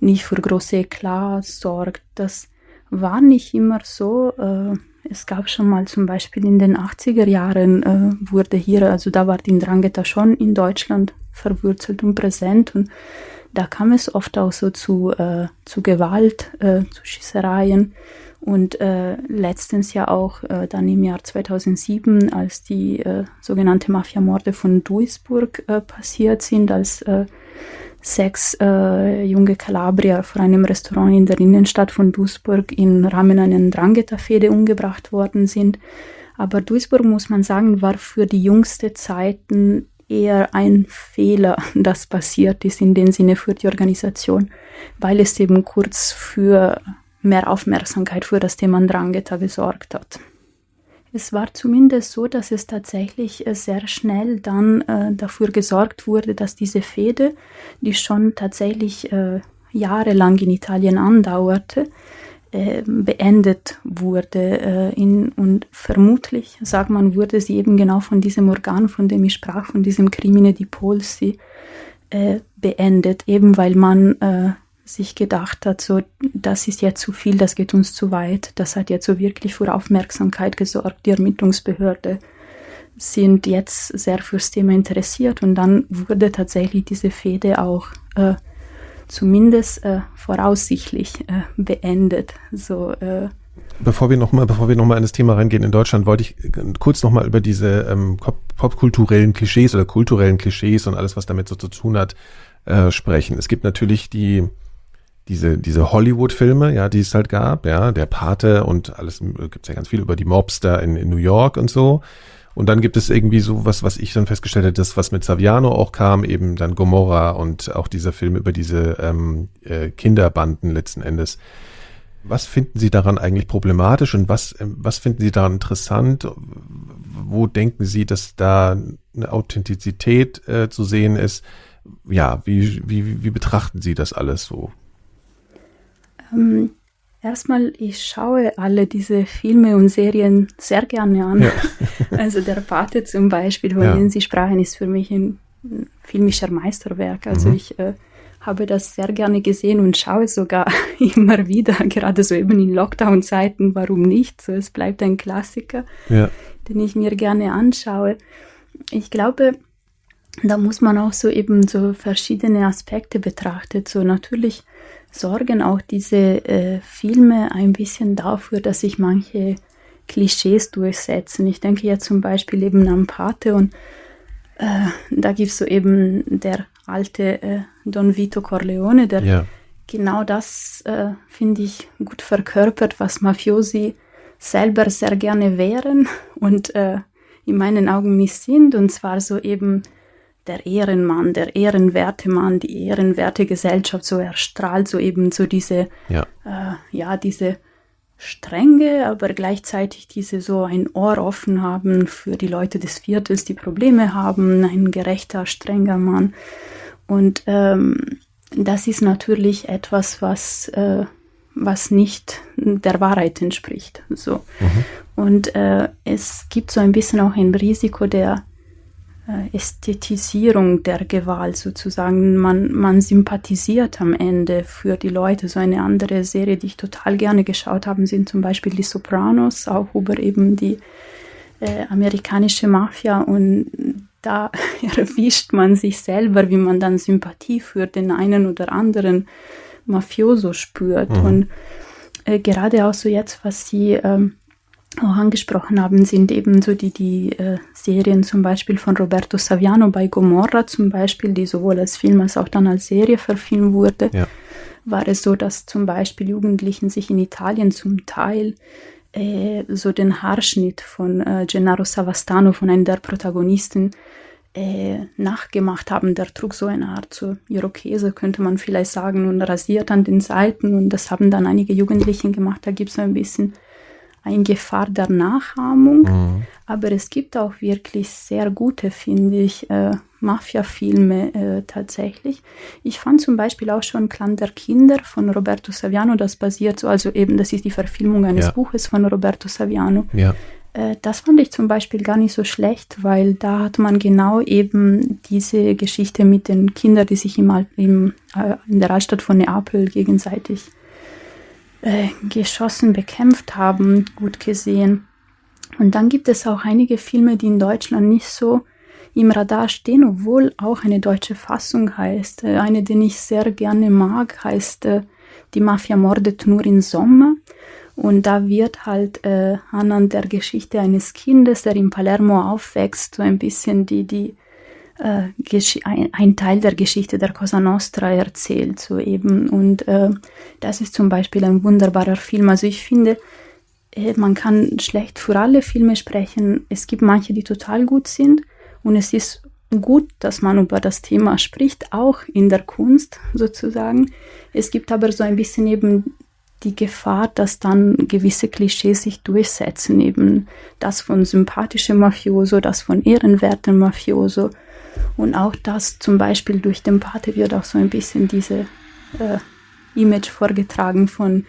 nicht für große Eklat sorgt. Das war nicht immer so. Äh, es gab schon mal zum Beispiel in den 80er Jahren äh, wurde hier, also da war die Drangheta schon in Deutschland verwurzelt und präsent und da kam es oft auch so zu, äh, zu Gewalt, zu Schießereien und äh, letztens ja auch äh, dann im Jahr 2007, als die äh, sogenannte Mafia-Morde von Duisburg äh, passiert sind, als äh, sechs äh, junge Kalabrier vor einem Restaurant in der Innenstadt von Duisburg im Rahmen einer Drangheta-Fehde umgebracht worden sind. Aber Duisburg, muss man sagen, war für die jüngste Zeiten eher ein Fehler, (laughs) das passiert ist in dem Sinne für die Organisation, weil es eben kurz für mehr Aufmerksamkeit für das Thema Drangheta gesorgt hat. Es war zumindest so, dass es tatsächlich äh, sehr schnell dann äh, dafür gesorgt wurde, dass diese Fehde, die schon tatsächlich äh, jahrelang in Italien andauerte, äh, beendet wurde. Äh, in, und vermutlich, sagt man, wurde sie eben genau von diesem Organ, von dem ich sprach, von diesem Crimine di Polsi, äh, beendet, eben weil man sich gedacht hat, so, das ist jetzt zu viel, das geht uns zu weit, das hat jetzt so wirklich für Aufmerksamkeit gesorgt. Die Ermittlungsbehörde sind jetzt sehr fürs Thema interessiert und dann wurde tatsächlich diese Fehde auch äh, zumindest äh, voraussichtlich äh, beendet. So, äh, Bevor wir nochmal, nochmal in das Thema reingehen in Deutschland, wollte ich äh, kurz nochmal über diese ähm, popkulturellen Klischees oder kulturellen Klischees und alles, was damit so zu tun hat, äh, sprechen. Es gibt natürlich die diese, diese Hollywood-Filme, ja, die es halt gab, ja, der Pate und alles, gibt's ja ganz viel über die Mobster in, in New York und so. Und dann gibt es irgendwie so was, was ich dann festgestellt habe, das, was mit Saviano auch kam, eben dann Gomorra und auch dieser Film über diese ähm, äh, Kinderbanden letzten Endes. Was finden Sie daran eigentlich problematisch und was, äh, was finden Sie daran interessant? Wo denken Sie, dass da eine Authentizität äh, zu sehen ist? Ja, wie, wie, wie betrachten Sie das alles so? Ähm, erstmal, ich schaue alle diese Filme und Serien sehr gerne an. Ja. (laughs) also der Pate zum Beispiel, von ja. dem Sie sprachen, ist für mich ein filmischer Meisterwerk. Also mhm. ich äh, habe das sehr gerne gesehen und schaue sogar (laughs) immer wieder, gerade so eben in Lockdown-Zeiten, warum nicht? So, es bleibt ein Klassiker, ja. den ich mir gerne anschaue. Ich glaube, da muss man auch so eben so verschiedene Aspekte betrachten. So natürlich sorgen auch diese äh, Filme ein bisschen dafür, dass sich manche Klischees durchsetzen. Ich denke ja zum Beispiel eben an Pate und äh, da gibt es so eben der alte äh, Don Vito Corleone, der ja. genau das, äh, finde ich, gut verkörpert, was Mafiosi selber sehr gerne wären (laughs) und äh, in meinen Augen nicht sind. Und zwar so eben der Ehrenmann, der ehrenwerte Mann, die ehrenwerte Gesellschaft, so erstrahlt so eben so diese, ja, äh, ja diese Strenge, aber gleichzeitig diese so ein Ohr offen haben für die Leute des Viertels, die Probleme haben, ein gerechter, strenger Mann. Und ähm, das ist natürlich etwas, was, äh, was nicht der Wahrheit entspricht. So. Mhm. Und äh, es gibt so ein bisschen auch ein Risiko der Ästhetisierung der Gewalt sozusagen. Man, man sympathisiert am Ende für die Leute. So eine andere Serie, die ich total gerne geschaut habe, sind zum Beispiel die Sopranos, auch über eben die äh, amerikanische Mafia. Und da (laughs) erwischt man sich selber, wie man dann Sympathie für den einen oder anderen Mafioso spürt. Mhm. Und äh, gerade auch so jetzt, was Sie ähm, auch angesprochen haben, sind eben so die, die äh, Serien zum Beispiel von Roberto Saviano bei Gomorra zum Beispiel, die sowohl als Film als auch dann als Serie verfilmt wurde. Ja. War es so, dass zum Beispiel Jugendlichen sich in Italien zum Teil äh, so den Haarschnitt von äh, Gennaro Savastano, von einem der Protagonisten, äh, nachgemacht haben. Der trug so eine Art so Irokese, könnte man vielleicht sagen, und rasiert an den Seiten. Und das haben dann einige Jugendlichen gemacht. Da gibt es so ein bisschen eine Gefahr der Nachahmung. Mhm. Aber es gibt auch wirklich sehr gute, finde ich, äh, Mafia-Filme äh, tatsächlich. Ich fand zum Beispiel auch schon Clan der Kinder von Roberto Saviano, das basiert so, also eben, das ist die Verfilmung eines ja. Buches von Roberto Saviano. Ja. Äh, das fand ich zum Beispiel gar nicht so schlecht, weil da hat man genau eben diese Geschichte mit den Kindern, die sich im, im, äh, in der Altstadt von Neapel gegenseitig äh, geschossen, bekämpft haben, gut gesehen. Und dann gibt es auch einige Filme, die in Deutschland nicht so im Radar stehen, obwohl auch eine deutsche Fassung heißt. Äh, eine, die ich sehr gerne mag, heißt äh, Die Mafia mordet nur im Sommer. Und da wird halt äh, anhand der Geschichte eines Kindes, der in Palermo aufwächst, so ein bisschen die, die ein, ein, Teil der Geschichte der Cosa Nostra erzählt, so eben. Und äh, das ist zum Beispiel ein wunderbarer Film. Also ich finde, äh, man kann schlecht für alle Filme sprechen. Es gibt manche, die total gut sind. Und es ist gut, dass man über das Thema spricht, auch in der Kunst sozusagen. Es gibt aber so ein bisschen eben die Gefahr, dass dann gewisse Klischees sich durchsetzen, eben das von sympathischem Mafioso, das von ehrenwertem Mafioso und auch das zum Beispiel durch den Pate wird auch so ein bisschen diese äh, Image vorgetragen von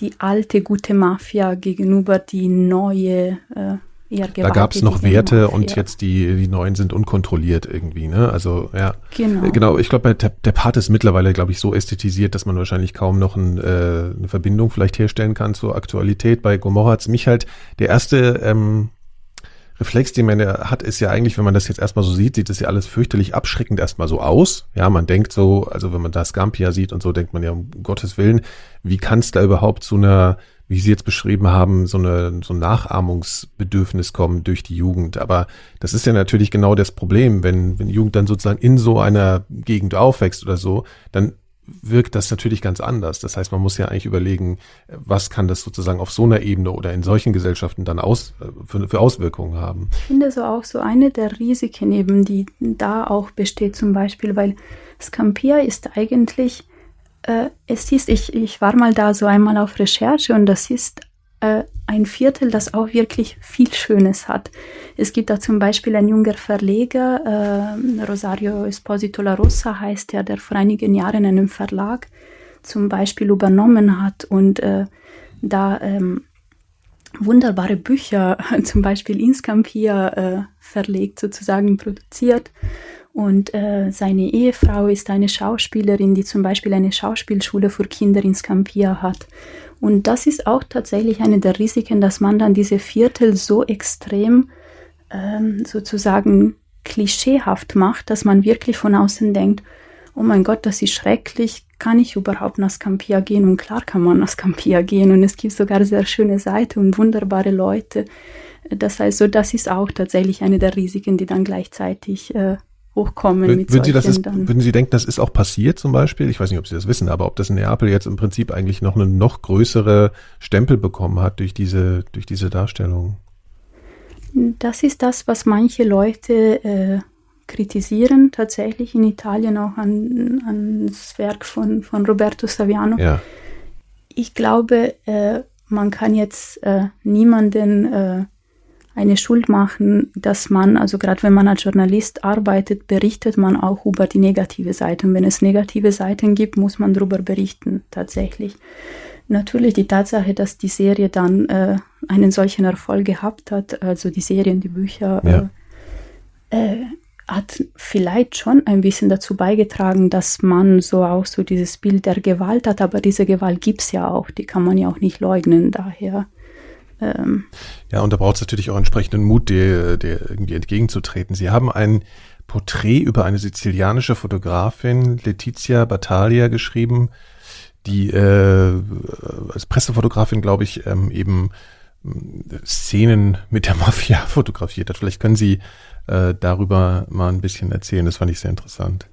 die alte gute Mafia gegenüber die neue äh, eher Da gab es noch Werte und jetzt die, die neuen sind unkontrolliert irgendwie, ne? Also ja. Genau. Äh, genau, ich glaube, der, der Part ist mittlerweile, glaube ich, so ästhetisiert, dass man wahrscheinlich kaum noch ein, äh, eine Verbindung vielleicht herstellen kann zur Aktualität. Bei Gomorra hat mich halt der erste ähm, Reflex, den man hat, ist ja eigentlich, wenn man das jetzt erstmal so sieht, sieht das ja alles fürchterlich abschreckend erstmal so aus. Ja, man denkt so, also wenn man da Scampia sieht und so, denkt man ja, um Gottes Willen, wie kann es da überhaupt zu einer wie Sie jetzt beschrieben haben, so, eine, so ein Nachahmungsbedürfnis kommen durch die Jugend. Aber das ist ja natürlich genau das Problem, wenn, wenn Jugend dann sozusagen in so einer Gegend aufwächst oder so, dann wirkt das natürlich ganz anders. Das heißt, man muss ja eigentlich überlegen, was kann das sozusagen auf so einer Ebene oder in solchen Gesellschaften dann aus, für, für Auswirkungen haben. Ich finde so auch so eine der Risiken eben, die da auch besteht zum Beispiel, weil Scampia ist eigentlich äh, es ist, ich, ich war mal da so einmal auf Recherche und das ist äh, ein Viertel, das auch wirklich viel Schönes hat. Es gibt da zum Beispiel ein junger Verleger, äh, Rosario Esposito La Rosa heißt er, der vor einigen Jahren einen Verlag zum Beispiel übernommen hat und äh, da ähm, wunderbare Bücher, (laughs) zum Beispiel in Scampia äh, verlegt, sozusagen produziert. Und äh, seine Ehefrau ist eine Schauspielerin, die zum Beispiel eine Schauspielschule für Kinder in Scampia hat. Und das ist auch tatsächlich eine der Risiken, dass man dann diese Viertel so extrem ähm, sozusagen klischeehaft macht, dass man wirklich von außen denkt, oh mein Gott, das ist schrecklich, kann ich überhaupt nach Scampia gehen? Und klar kann man nach Scampia gehen und es gibt sogar sehr schöne Seiten und wunderbare Leute. Das heißt, so das ist auch tatsächlich eine der Risiken, die dann gleichzeitig äh, hochkommen Wür mit würden Sie, das ist, würden Sie denken, das ist auch passiert zum Beispiel? Ich weiß nicht, ob Sie das wissen, aber ob das in Neapel jetzt im Prinzip eigentlich noch eine noch größere Stempel bekommen hat durch diese, durch diese Darstellung? Das ist das, was manche Leute äh, kritisieren, tatsächlich in Italien auch an, an das Werk von, von Roberto Saviano. Ja. Ich glaube, äh, man kann jetzt äh, niemanden äh, eine Schuld machen, dass man, also gerade wenn man als Journalist arbeitet, berichtet man auch über die negative Seite. Und wenn es negative Seiten gibt, muss man darüber berichten, tatsächlich. Natürlich die Tatsache, dass die Serie dann äh, einen solchen Erfolg gehabt hat, also die Serien, die Bücher, ja. äh, äh hat vielleicht schon ein bisschen dazu beigetragen, dass man so auch so dieses Bild der Gewalt hat, aber diese Gewalt gibt es ja auch, die kann man ja auch nicht leugnen, daher. Ähm ja, und da braucht es natürlich auch entsprechenden Mut, dir, dir irgendwie entgegenzutreten. Sie haben ein Porträt über eine sizilianische Fotografin, Letizia Battaglia, geschrieben, die äh, als Pressefotografin, glaube ich, ähm, eben Szenen mit der Mafia (laughs) fotografiert hat. Vielleicht können Sie äh, darüber mal ein bisschen erzählen. Das fand ich sehr interessant.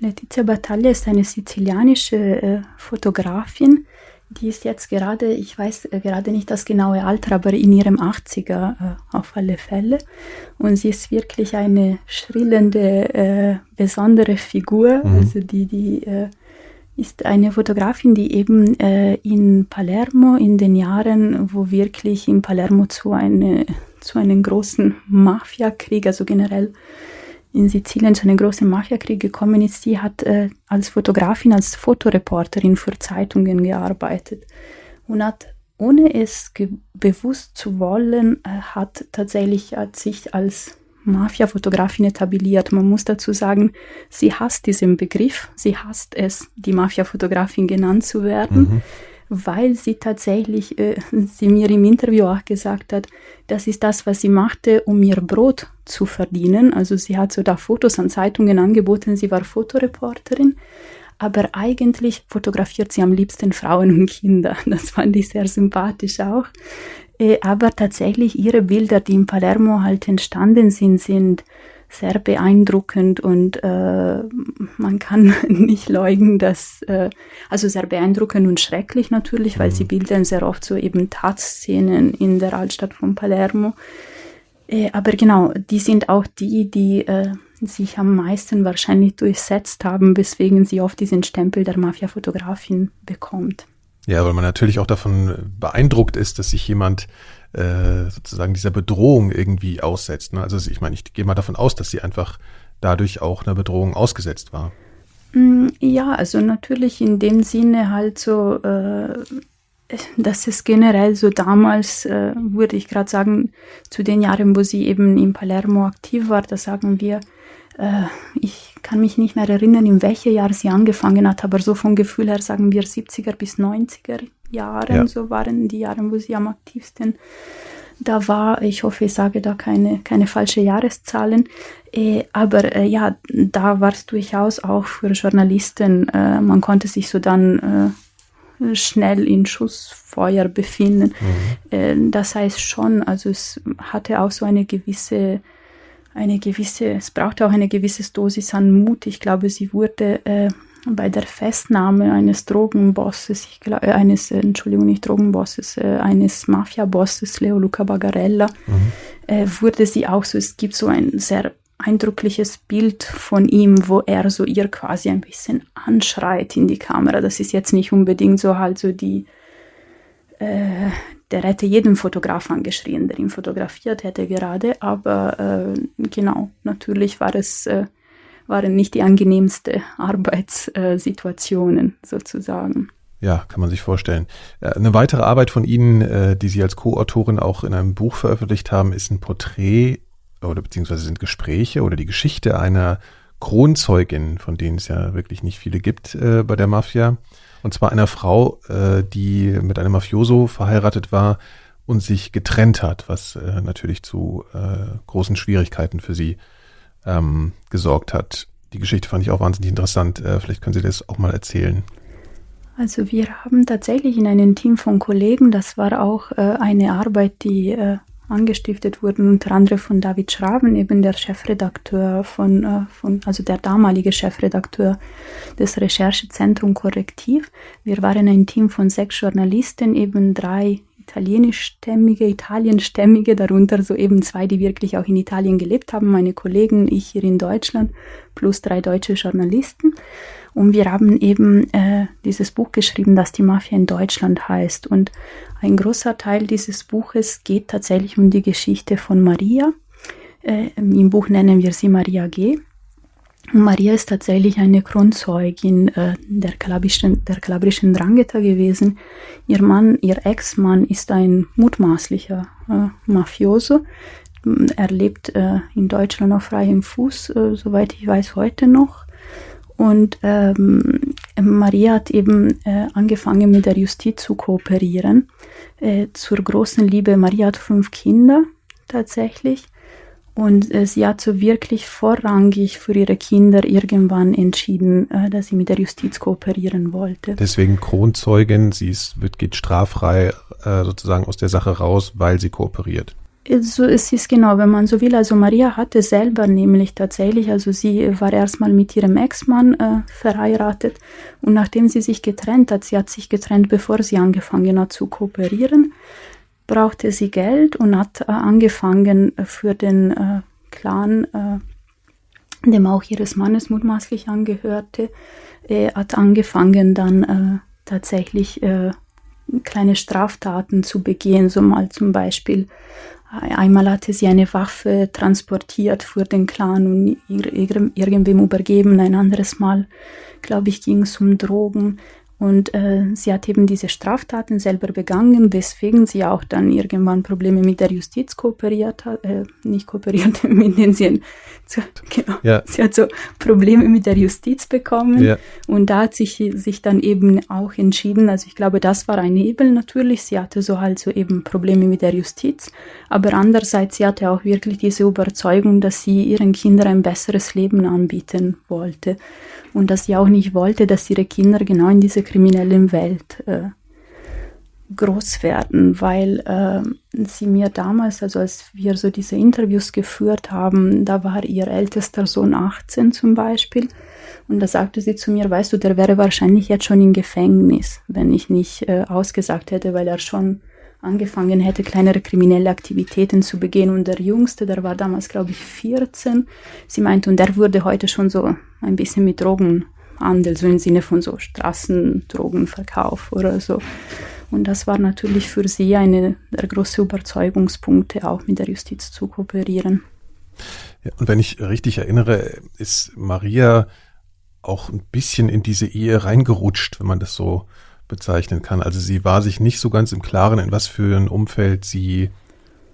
Letizia Battaglia ist eine sizilianische äh, Fotografin, die ist jetzt gerade, ich weiß äh, gerade nicht das genaue Alter, aber in ihrem 80er äh, auf alle Fälle. Und sie ist wirklich eine schrillende, äh, besondere Figur. Mhm. Also die, die äh, ist eine Fotografin, die eben äh, in Palermo in den Jahren, wo wirklich in Palermo zu, eine, zu einem großen Mafiakrieg, also generell in Sizilien zu einem großen Mafiakrieg gekommen ist, sie hat äh, als Fotografin, als Fotoreporterin für Zeitungen gearbeitet und hat, ohne es bewusst zu wollen, äh, hat tatsächlich hat sich als Mafia-Fotografin etabliert. Man muss dazu sagen, sie hasst diesen Begriff, sie hasst es, die Mafia-Fotografin genannt zu werden, mhm. Weil sie tatsächlich, äh, sie mir im Interview auch gesagt hat, das ist das, was sie machte, um ihr Brot zu verdienen. Also sie hat so da Fotos an Zeitungen angeboten, sie war Fotoreporterin, aber eigentlich fotografiert sie am liebsten Frauen und Kinder. (laughs) Das fand ich sehr sympathisch auch. Äh, aber tatsächlich ihre Bilder, die in Palermo halt entstanden sind, sind sehr beeindruckend und äh, man kann (laughs) nicht leugnen, dass, äh, also sehr beeindruckend und schrecklich natürlich, weil sie mhm. bildern sehr oft so eben Tatszenen in der Altstadt von Palermo. Äh, aber genau, die sind auch die, die äh, sich am meisten wahrscheinlich durchsetzt haben, weswegen sie oft diesen Stempel der Mafia-Fotografin bekommt. Ja, weil man natürlich auch davon beeindruckt ist, dass sich jemand äh, sozusagen dieser Bedrohung irgendwie aussetzt. Ne? Also ich meine, ich gehe mal davon aus, dass sie einfach dadurch auch einer Bedrohung ausgesetzt war. Mm, ja, also natürlich in dem Sinne halt so, äh, dass es generell so damals, äh, würde ich gerade sagen, zu den Jahren, wo sie eben in Palermo aktiv war, da sagen wir, äh, ich kann mich nicht mehr erinnern, in welchem Jahr sie angefangen hat, aber so vom Gefühl her sagen wir 70er bis 90er Jahren, ja. so waren die Jahre, wo sie am aktivsten da war. Ich hoffe, ich sage da keine, keine falsche Jahreszahlen. Äh, aber äh, ja, da war es durchaus auch für Journalisten, äh, man konnte sich so dann äh, schnell in Schussfeuer befinden. Mhm. Äh, das heißt schon, also es hatte auch so eine gewisse eine gewisse, es brauchte auch eine gewisse Dosis an Mut. Ich glaube, sie wurde äh, bei der Festnahme eines Drogenbosses, ich glaube, äh, eines, äh, Entschuldigung, nicht Drogenbosses, äh, eines Mafia-Bosses, Leo Luca Bagarella, mhm. äh, wurde sie auch so, es gibt so ein sehr eindrückliches Bild von ihm, wo er so ihr quasi ein bisschen anschreit in die Kamera. Das ist jetzt nicht unbedingt so halt so die, äh, der hätte jeden Fotograf angeschrien, der ihn fotografiert hätte gerade, aber äh, genau, natürlich war es, äh, waren nicht die angenehmste Arbeitssituationen sozusagen. Ja, kann man sich vorstellen. Äh, eine weitere Arbeit von Ihnen, äh, die Sie als Co-Autorin auch in einem Buch veröffentlicht haben, ist ein Porträt oder beziehungsweise sind Gespräche oder die Geschichte einer Kronzeugin, von denen es ja wirklich nicht viele gibt äh, bei der Mafia. Und zwar einer Frau, äh, die mit einem Mafioso verheiratet war und sich getrennt hat, was äh, natürlich zu äh, großen Schwierigkeiten für sie ähm, gesorgt hat. Die Geschichte fand ich auch wahnsinnig interessant. Äh, vielleicht können Sie das auch mal erzählen. Also wir haben tatsächlich in einem Team von Kollegen, das war auch äh, eine Arbeit, die äh, angestiftet wurden, unter anderem von David Schraven, eben der Chefredakteur von, äh, von, also der damalige Chefredakteur des Recherchezentrum Korrektiv. Wir waren ein Team von sechs Journalisten, eben drei italienischstämmige, italienstämmige, darunter so eben zwei, die wirklich auch in Italien gelebt haben, meine Kollegen, ich hier in Deutschland, plus drei deutsche Journalisten. Und wir haben eben äh, dieses Buch geschrieben, das die Mafia in Deutschland heißt. Und ein großer Teil dieses Buches geht tatsächlich um die Geschichte von Maria. Äh, Im Buch nennen wir sie Maria G. Maria ist tatsächlich eine Kronzeugin äh, der kalabrischen, der Drangheta gewesen. Ihr Mann, ihr Ex-Mann ist ein mutmaßlicher äh, Mafioso. Er lebt äh, in Deutschland auf freiem Fuß, äh, soweit ich weiß, heute noch. Und ähm, Maria hat eben äh, angefangen mit der Justiz zu kooperieren. Äh, zur großen Liebe, Maria hat fünf Kinder tatsächlich. Und sie hat so wirklich vorrangig für ihre Kinder irgendwann entschieden, äh, dass sie mit der Justiz kooperieren wollte. Deswegen Kronzeugin, sie ist, wird, geht straffrei äh, sozusagen aus der Sache raus, weil sie kooperiert. So ist es genau, wenn man so will. Also Maria hatte selber nämlich tatsächlich, also sie war erstmal mit ihrem Ex-Mann äh, verheiratet und nachdem sie sich getrennt hat, sie hat sich getrennt, bevor sie angefangen hat zu kooperieren, brauchte sie Geld und hat äh, angefangen für den äh, Clan, äh, dem auch ihres Mannes mutmaßlich angehörte, äh, hat angefangen dann äh, tatsächlich äh, kleine Straftaten zu begehen, so mal zum Beispiel Einmal hatte sie eine Waffe transportiert für den Clan und irgendwem übergeben. Ein anderes Mal, glaube ich, ging es um Drogen. Und äh, sie hat eben diese Straftaten selber begangen, weswegen sie auch dann irgendwann Probleme mit der Justiz kooperiert hat, äh, nicht kooperiert, (laughs) mit denen sie, so, (laughs) genau, ja. sie hat so Probleme mit der Justiz bekommen. Ja. Und da hat sich, sich dann eben auch entschieden, also ich glaube, das war ein Nebel natürlich, sie hatte so halt so eben Probleme mit der Justiz, aber andererseits, sie hatte auch wirklich diese Überzeugung, dass sie ihren Kindern ein besseres Leben anbieten wollte und dass sie auch nicht wollte, dass ihre Kinder genau in dieser kriminellen Welt äh, groß werden, weil äh, sie mir damals, also als wir so diese Interviews geführt haben, da war ihr ältester Sohn 18 zum Beispiel und da sagte sie zu mir, weißt du, der wäre wahrscheinlich jetzt schon im Gefängnis, wenn ich nicht äh, ausgesagt hätte, weil er schon angefangen hätte, kleinere kriminelle Aktivitäten zu begehen. Und der Jüngste, der war damals, glaube ich, 14. Sie meinte, und der wurde heute schon so ein bisschen mit Drogenhandel, so im Sinne von so Straßendrogenverkauf oder so. Und das war natürlich für sie eine der großen Überzeugungspunkte, auch mit der Justiz zu kooperieren. Ja, und wenn ich richtig erinnere, ist Maria auch ein bisschen in diese Ehe reingerutscht, wenn man das so bezeichnen kann. Also sie war sich nicht so ganz im Klaren, in was für ein Umfeld sie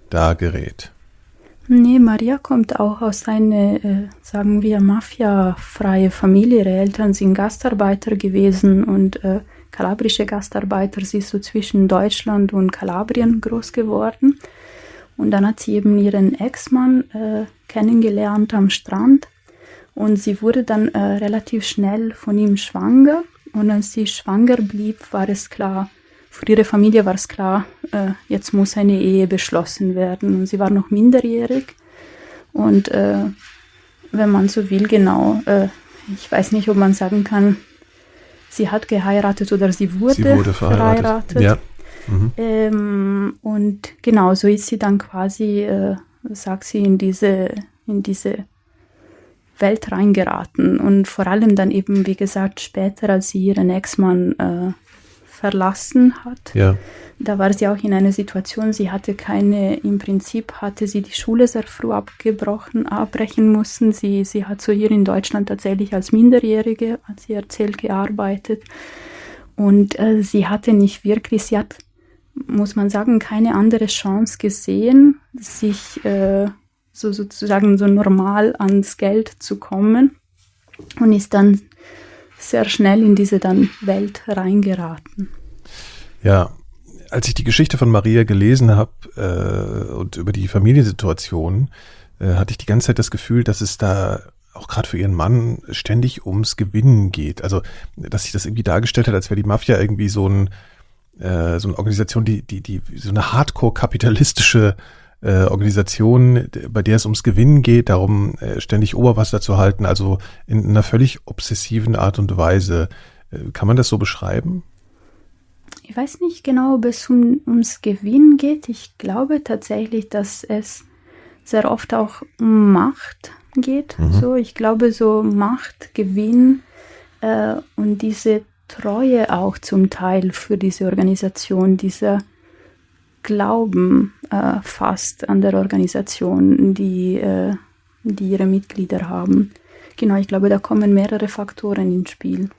da gerät. Nee, Maria kommt auch aus einer, äh, sagen wir, mafiafreie Familie. Ihre Eltern sind Gastarbeiter gewesen und äh, kalabrische Gastarbeiter. Sie ist so zwischen Deutschland und Kalabrien groß geworden. Und dann hat sie eben ihren Ex-Mann äh, kennengelernt am Strand. Und sie wurde dann äh, relativ schnell von ihm schwanger. Und als sie schwanger blieb, war es klar, für ihre Familie war es klar, äh, jetzt muss eine Ehe beschlossen werden. Und sie war noch minderjährig. Und äh, wenn man so will, genau, äh, ich weiß nicht, ob man sagen kann, sie hat geheiratet oder sie wurde, sie wurde verheiratet. verheiratet. Ja. Mhm. Ähm, und genau, so ist sie dann quasi, äh, sagt sie, in diese, in diese Welt reingeraten und vor allem dann eben, wie gesagt, später, als sie ihren Ex-Mann äh, verlassen hat. Ja. Da war sie auch in einer Situation, sie hatte keine, im Prinzip hatte sie die Schule sehr früh abgebrochen, abbrechen müssen. Sie, sie hat so hier in Deutschland tatsächlich als Minderjährige, hat sie erzählt, gearbeitet. Und äh, sie hatte nicht wirklich, sie hat, muss man sagen, keine andere Chance gesehen, sich äh, so sozusagen so normal ans Geld zu kommen und ist dann sehr schnell in diese dann Welt reingeraten. Ja, als ich die Geschichte von Maria gelesen habe äh, und über die Familiensituation, äh, hatte ich die ganze Zeit das Gefühl, dass es da auch gerade für ihren Mann ständig ums Gewinnen geht. Also, dass sich das irgendwie dargestellt hat, als wäre die Mafia irgendwie so ein äh, so eine Organisation, die die die so eine Hardcore-kapitalistische äh, Organisation, bei der es ums Gewinnen geht, darum äh, ständig Oberwasser zu halten, also in einer völlig obsessiven Art und Weise. Äh, kann man das so beschreiben? Ich weiß nicht genau, ob es um, ums Gewinnen geht. Ich glaube tatsächlich, dass es sehr oft auch um Macht geht. Mhm. So, ich glaube, so Macht, Gewinn äh, und diese Treue auch zum Teil für diese Organisation, dieser Glauben äh, fast an der Organisation, die, äh, die ihre Mitglieder haben. Genau, ich glaube, da kommen mehrere Faktoren ins Spiel.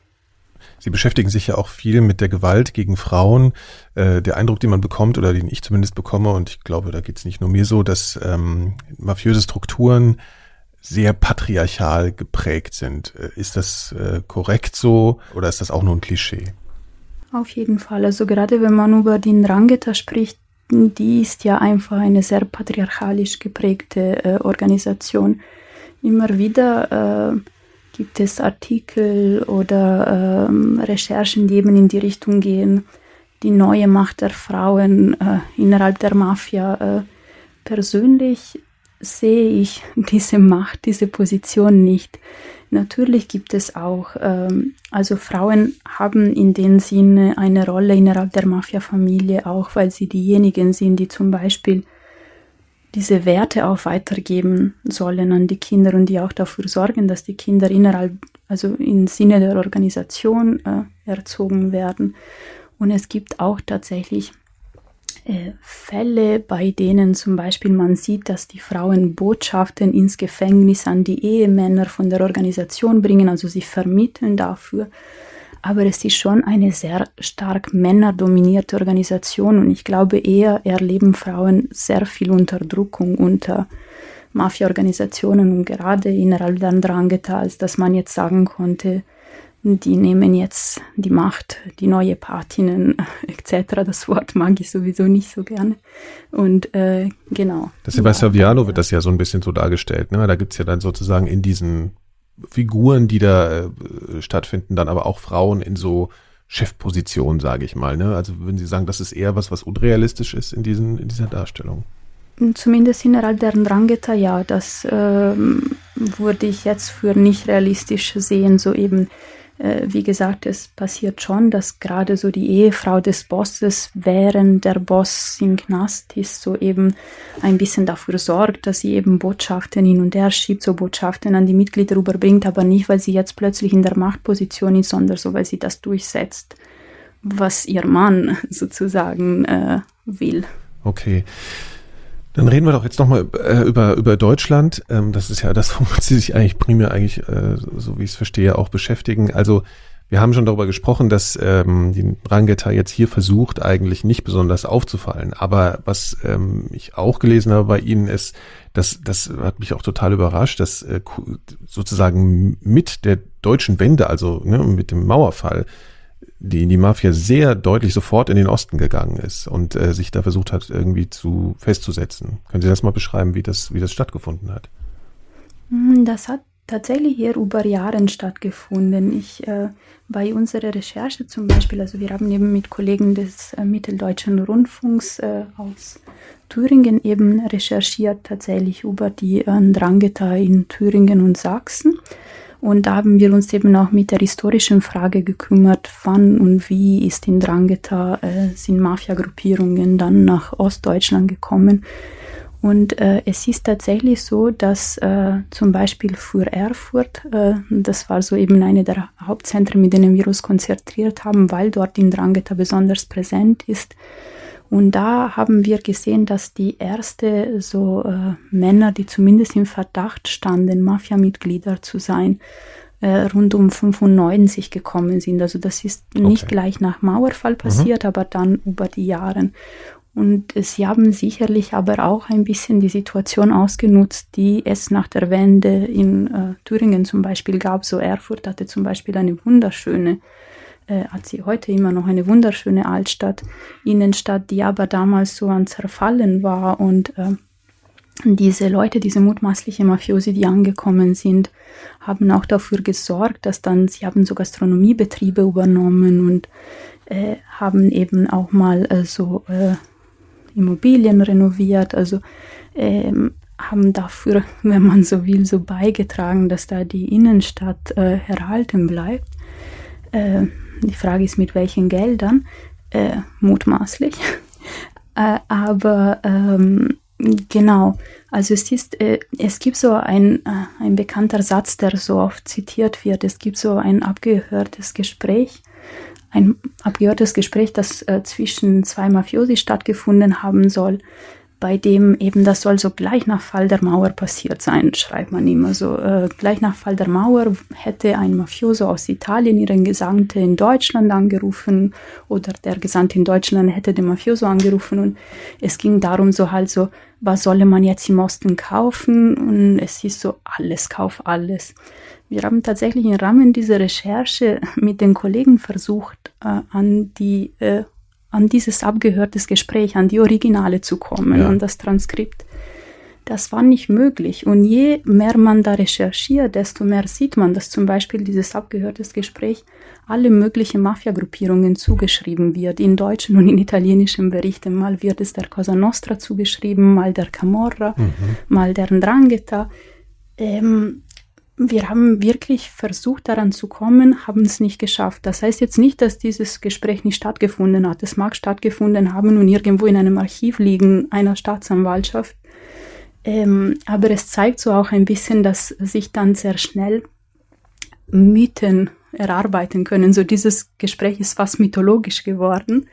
Sie beschäftigen sich ja auch viel mit der Gewalt gegen Frauen. Äh, der Eindruck, den man bekommt oder den ich zumindest bekomme, und ich glaube, da geht es nicht nur mir so, dass ähm, mafiöse Strukturen sehr patriarchal geprägt sind. Äh, ist das äh, korrekt so oder ist das auch nur ein Klischee? Auf jeden Fall. Also gerade wenn man über die Ndrangheta spricht, die ist ja einfach eine sehr patriarchalisch geprägte äh, Organisation. Immer wieder äh, gibt es Artikel oder ähm, Recherchen, die eben in die Richtung gehen, die neue Macht der Frauen äh, innerhalb der Mafia. Äh, persönlich sehe ich (laughs) diese Macht, diese Position nicht. Natürlich gibt es auch, ähm, also Frauen haben in dem Sinne eine Rolle innerhalb der Mafia-Familie, auch weil sie diejenigen sind, die zum Beispiel diese Werte auch weitergeben sollen an die Kinder und die auch dafür sorgen, dass die Kinder innerhalb, also im Sinne der Organisation äh, erzogen werden. Und es gibt auch tatsächlich äh, Fälle, bei denen zum Beispiel man sieht, dass die Frauen Botschaften ins Gefängnis an die Ehemänner von der Organisation bringen, also sie vermitteln dafür. Aber es ist schon eine sehr stark männerdominierte Organisation und ich glaube eher erleben Frauen sehr viel Unterdrückung unter Mafia-Organisationen und gerade innerhalb der Drangheta, als dass man jetzt sagen konnte, die nehmen jetzt die Macht, die neue Patinnen (laughs) etc. Das Wort mag ich sowieso nicht so gerne. Und äh, genau. Das Sebastian Viano wird das ja so ein bisschen so dargestellt. Ne? Da gibt's ja dann sozusagen in diesen Figuren, die da äh, stattfinden, dann aber auch Frauen in so Chefpositionen, sage ich mal. Ne? Also würden Sie sagen, das ist eher was, was unrealistisch ist in, diesen, in dieser Darstellung? Zumindest innerhalb der Drangheta, ja, das ähm, würde ich jetzt für nicht realistisch sehen, so eben äh, wie gesagt, es passiert schon, dass gerade so die Ehefrau des Bosses, während der Boss im Knast ist, so eben ein bisschen dafür sorgt, dass sie eben Botschaften hin und her schiebt, so Botschaften an die Mitglieder überbringt, aber nicht, weil sie jetzt plötzlich in der Machtposition ist, sondern so, weil sie das durchsetzt, was ihr Mann (laughs) sozusagen äh, will. Okay. Dann reden wir doch jetzt nochmal äh, über, über Deutschland. Ähm, das ist ja das, womit Sie sich eigentlich primär eigentlich, äh, so wie ich es verstehe, auch beschäftigen. Also wir haben schon darüber gesprochen, dass ähm, die Rangetta jetzt hier versucht, eigentlich nicht besonders aufzufallen. Aber was ähm, ich auch gelesen habe bei Ihnen ist, dass das hat mich auch total überrascht, dass äh, sozusagen mit der deutschen Wende, also ne, mit dem Mauerfall, die die Mafia sehr deutlich sofort in den Osten gegangen ist und äh, sich da versucht hat, irgendwie zu festzusetzen. Können Sie das mal beschreiben, wie das, wie das stattgefunden hat? Hm, das hat tatsächlich hier über Jahre stattgefunden. Ich äh, bei unserer Recherche zum Beispiel, also wir haben eben mit Kollegen des äh, Mitteldeutschen Rundfunks äh, aus Thüringen eben recherchiert, tatsächlich über die äh, Drangheta in Thüringen und Sachsen. Und da haben wir uns eben auch mit der historischen Frage gekümmert, wann und wie ist in Drangheta, äh, sind Mafia-Gruppierungen dann nach Ostdeutschland gekommen. Und äh, es ist tatsächlich so, dass äh, zum Beispiel für Erfurt, äh, das war so eben eine der Hauptzentren, mit denen wir uns konzentriert haben, weil dort in Drangheta besonders präsent ist, und da haben wir gesehen, dass die erste so äh, Männer, die zumindest im Verdacht standen, Mafia-Mitglieder zu sein, äh, rund um 95 gekommen sind. Also das ist okay. nicht gleich nach Mauerfall passiert, mhm. aber dann über die Jahre. Und sie haben sicherlich aber auch ein bisschen die Situation ausgenutzt, die es nach der Wende in äh, Thüringen zum Beispiel gab. So Erfurt hatte zum Beispiel eine wunderschöne äh, hat sie heute immer noch eine wunderschöne Altstadt, Innenstadt, die aber damals so an zerfallen war und äh, diese Leute, diese mutmaßliche Mafiosi, die angekommen sind, haben auch dafür gesorgt, dass dann, sie haben so Gastronomiebetriebe übernommen und äh, haben eben auch mal äh, so äh, Immobilien renoviert, also ähm, haben dafür, (laughs) wenn man so will, so beigetragen, dass da die Innenstadt äh, erhalten bleibt. Äh, die Frage ist, mit welchen Geldern, äh, mutmaßlich. (laughs) äh, aber ähm, genau, also es ist, äh, es gibt so ein, äh, ein bekannter Satz, der so oft zitiert wird. Es gibt so ein abgehörtes Gespräch, ein abgehörtes Gespräch, das äh, zwischen zwei Mafiosi stattgefunden haben soll. Bei dem eben das soll so gleich nach Fall der Mauer passiert sein, schreibt man immer so. Äh, gleich nach Fall der Mauer hätte ein Mafioso aus Italien ihren Gesandte in Deutschland angerufen oder der Gesandte in Deutschland hätte den Mafioso angerufen und es ging darum so halt so, was solle man jetzt im Osten kaufen und es ist so alles, kauf alles. Wir haben tatsächlich im Rahmen dieser Recherche mit den Kollegen versucht, äh, an die äh, an dieses abgehörtes Gespräch, an die Originale zu kommen, ja. an das Transkript. Das war nicht möglich. Und je mehr man da recherchiert, desto mehr sieht man, dass zum Beispiel dieses abgehörtes Gespräch alle möglichen Mafia-Gruppierungen zugeschrieben wird, in deutschen und in italienischen Berichten. Mal wird es der Cosa Nostra zugeschrieben, mal der Camorra, mhm. mal der Ndrangheta. Ähm, wir haben wirklich versucht, daran zu kommen, haben es nicht geschafft. Das heißt jetzt nicht, dass dieses Gespräch nicht stattgefunden hat. Es mag stattgefunden haben und irgendwo in einem Archiv liegen einer Staatsanwaltschaft. Ähm, aber es zeigt so auch ein bisschen, dass sich dann sehr schnell Mythen erarbeiten können. So dieses Gespräch ist fast mythologisch geworden.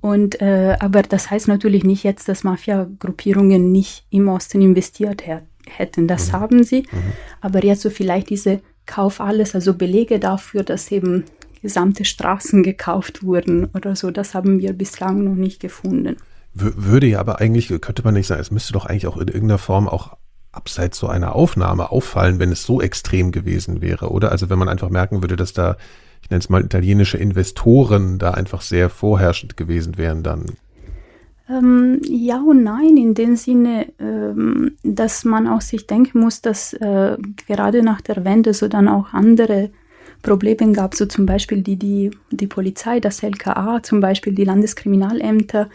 Und äh, aber das heißt natürlich nicht jetzt, dass Mafia-Gruppierungen nicht im Osten investiert hätten hätten. Das mhm. haben sie. Mhm. Aber jetzt so vielleicht diese Kauf alles, also Belege dafür, dass eben gesamte Straßen gekauft wurden oder so, das haben wir bislang noch nicht gefunden. Würde ja aber eigentlich, könnte man nicht sagen, es müsste doch eigentlich auch in irgendeiner Form auch abseits so einer Aufnahme auffallen, wenn es so extrem gewesen wäre, oder? Also wenn man einfach merken würde, dass da, ich nenne es mal italienische Investoren da einfach sehr vorherrschend gewesen wären, dann ähm, ja und nein, in dem Sinne, ähm, dass man auch sich denken muss, dass äh, gerade nach der Wende so dann auch andere Probleme gab, so zum Beispiel die, die, die Polizei, das LKA, zum Beispiel die Landeskriminalämter,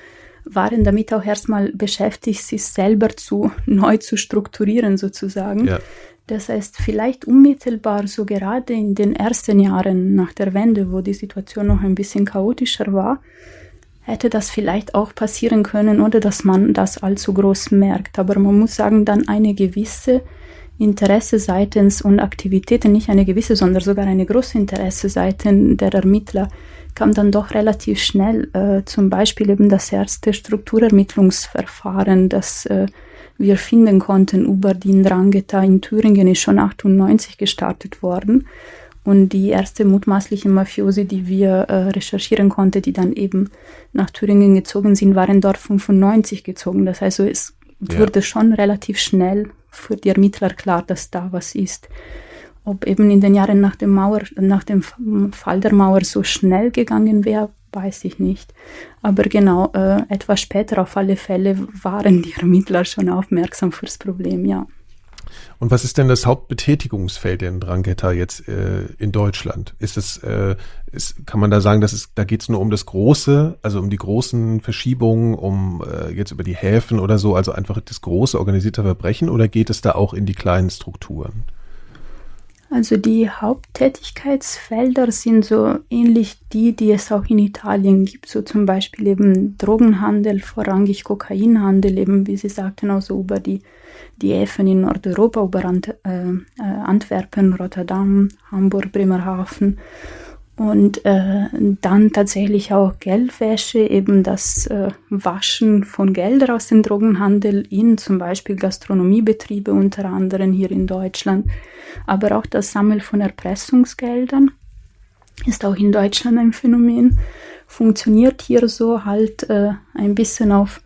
waren damit auch erstmal beschäftigt, sich selber zu (laughs) neu zu strukturieren sozusagen. Ja. Das heißt, vielleicht unmittelbar so gerade in den ersten Jahren nach der Wende, wo die Situation noch ein bisschen chaotischer war, hätte das vielleicht auch passieren können, oder dass man das allzu groß merkt. Aber man muss sagen, dann eine gewisse Interesse seitens und Aktivitäten, nicht eine gewisse, sondern sogar eine große Interesse seitens der Ermittler kam dann doch relativ schnell. Äh, zum Beispiel eben das erste Strukturermittlungsverfahren, das äh, wir finden konnten über die Ndrangheta in Thüringen, ist schon 98 gestartet worden. Und die erste mutmaßliche Mafiosi, die wir äh, recherchieren konnten, die dann eben nach Thüringen gezogen sind, waren dort 95 gezogen. Das heißt, es ja. wurde schon relativ schnell für die Ermittler klar, dass da was ist. Ob eben in den Jahren nach dem Mauer, nach dem Fall der Mauer so schnell gegangen wäre, weiß ich nicht. Aber genau, äh, etwas später auf alle Fälle waren die Ermittler schon aufmerksam fürs Problem, ja. Und was ist denn das Hauptbetätigungsfeld der Drangheta jetzt äh, in Deutschland? Ist es, äh, ist, kann man da sagen, dass es, da geht es nur um das Große, also um die großen Verschiebungen, um äh, jetzt über die Häfen oder so, also einfach das große organisierte Verbrechen oder geht es da auch in die kleinen Strukturen? Also die Haupttätigkeitsfelder sind so ähnlich die, die es auch in Italien gibt, so zum Beispiel eben Drogenhandel, vorrangig Kokainhandel, eben wie Sie sagten, also über die die Häfen in Nordeuropa, über Ant äh, äh, Antwerpen, Rotterdam, Hamburg, Bremerhaven und äh, dann tatsächlich auch Geldwäsche, eben das äh, Waschen von Geldern aus dem Drogenhandel in zum Beispiel Gastronomiebetriebe unter anderem hier in Deutschland, aber auch das Sammeln von Erpressungsgeldern ist auch in Deutschland ein Phänomen, funktioniert hier so halt äh, ein bisschen auf,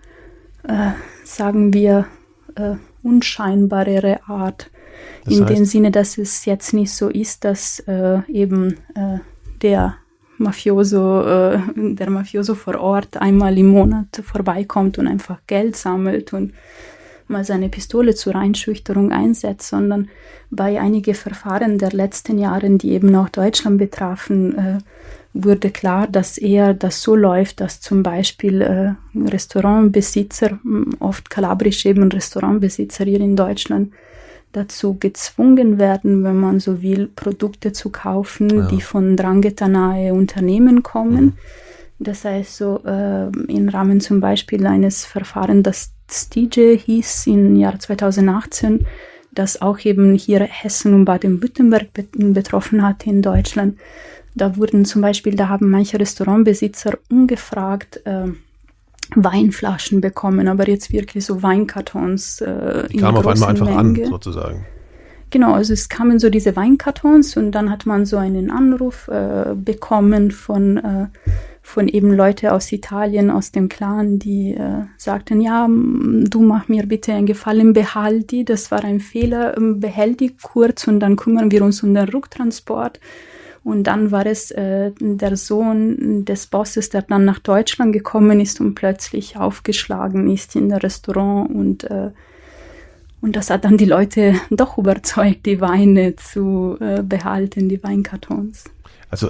äh, sagen wir, äh, unscheinbarere Art. Das in dem Sinne, dass es jetzt nicht so ist, dass äh, eben der Mafioso, äh, der Mafioso vor Ort einmal im Monat vorbeikommt und einfach Geld sammelt und mal seine Pistole zur Einschüchterung einsetzt, sondern bei einigen Verfahren der letzten Jahre, die eben auch Deutschland betrafen, äh, wurde klar, dass eher das so läuft, dass zum Beispiel äh, Restaurantbesitzer, oft kalabrisch eben Restaurantbesitzer hier in Deutschland, dazu gezwungen werden, wenn man so will, Produkte zu kaufen, ja. die von Drangheta-nahe Unternehmen kommen. Mhm. Das heißt so äh, im Rahmen zum Beispiel eines Verfahrens, das STIGE hieß im Jahr 2018, das auch eben hier Hessen und Baden-Württemberg betroffen hatte in Deutschland, da wurden zum Beispiel, da haben manche Restaurantbesitzer ungefragt äh, Weinflaschen bekommen, aber jetzt wirklich so Weinkartons. Äh, Die kamen auf einmal einfach Menge. an, sozusagen. Genau, also es kamen so diese Weinkartons und dann hat man so einen Anruf äh, bekommen von, äh, von eben Leute aus Italien, aus dem Clan, die äh, sagten, ja, du mach mir bitte einen Gefallen, behalt die, das war ein Fehler, behält die kurz und dann kümmern wir uns um den Rücktransport. Und dann war es äh, der Sohn des Bosses, der dann nach Deutschland gekommen ist und plötzlich aufgeschlagen ist in der Restaurant und äh, und das hat dann die Leute (laughs) doch überzeugt, die Weine zu äh, behalten, die Weinkartons. Also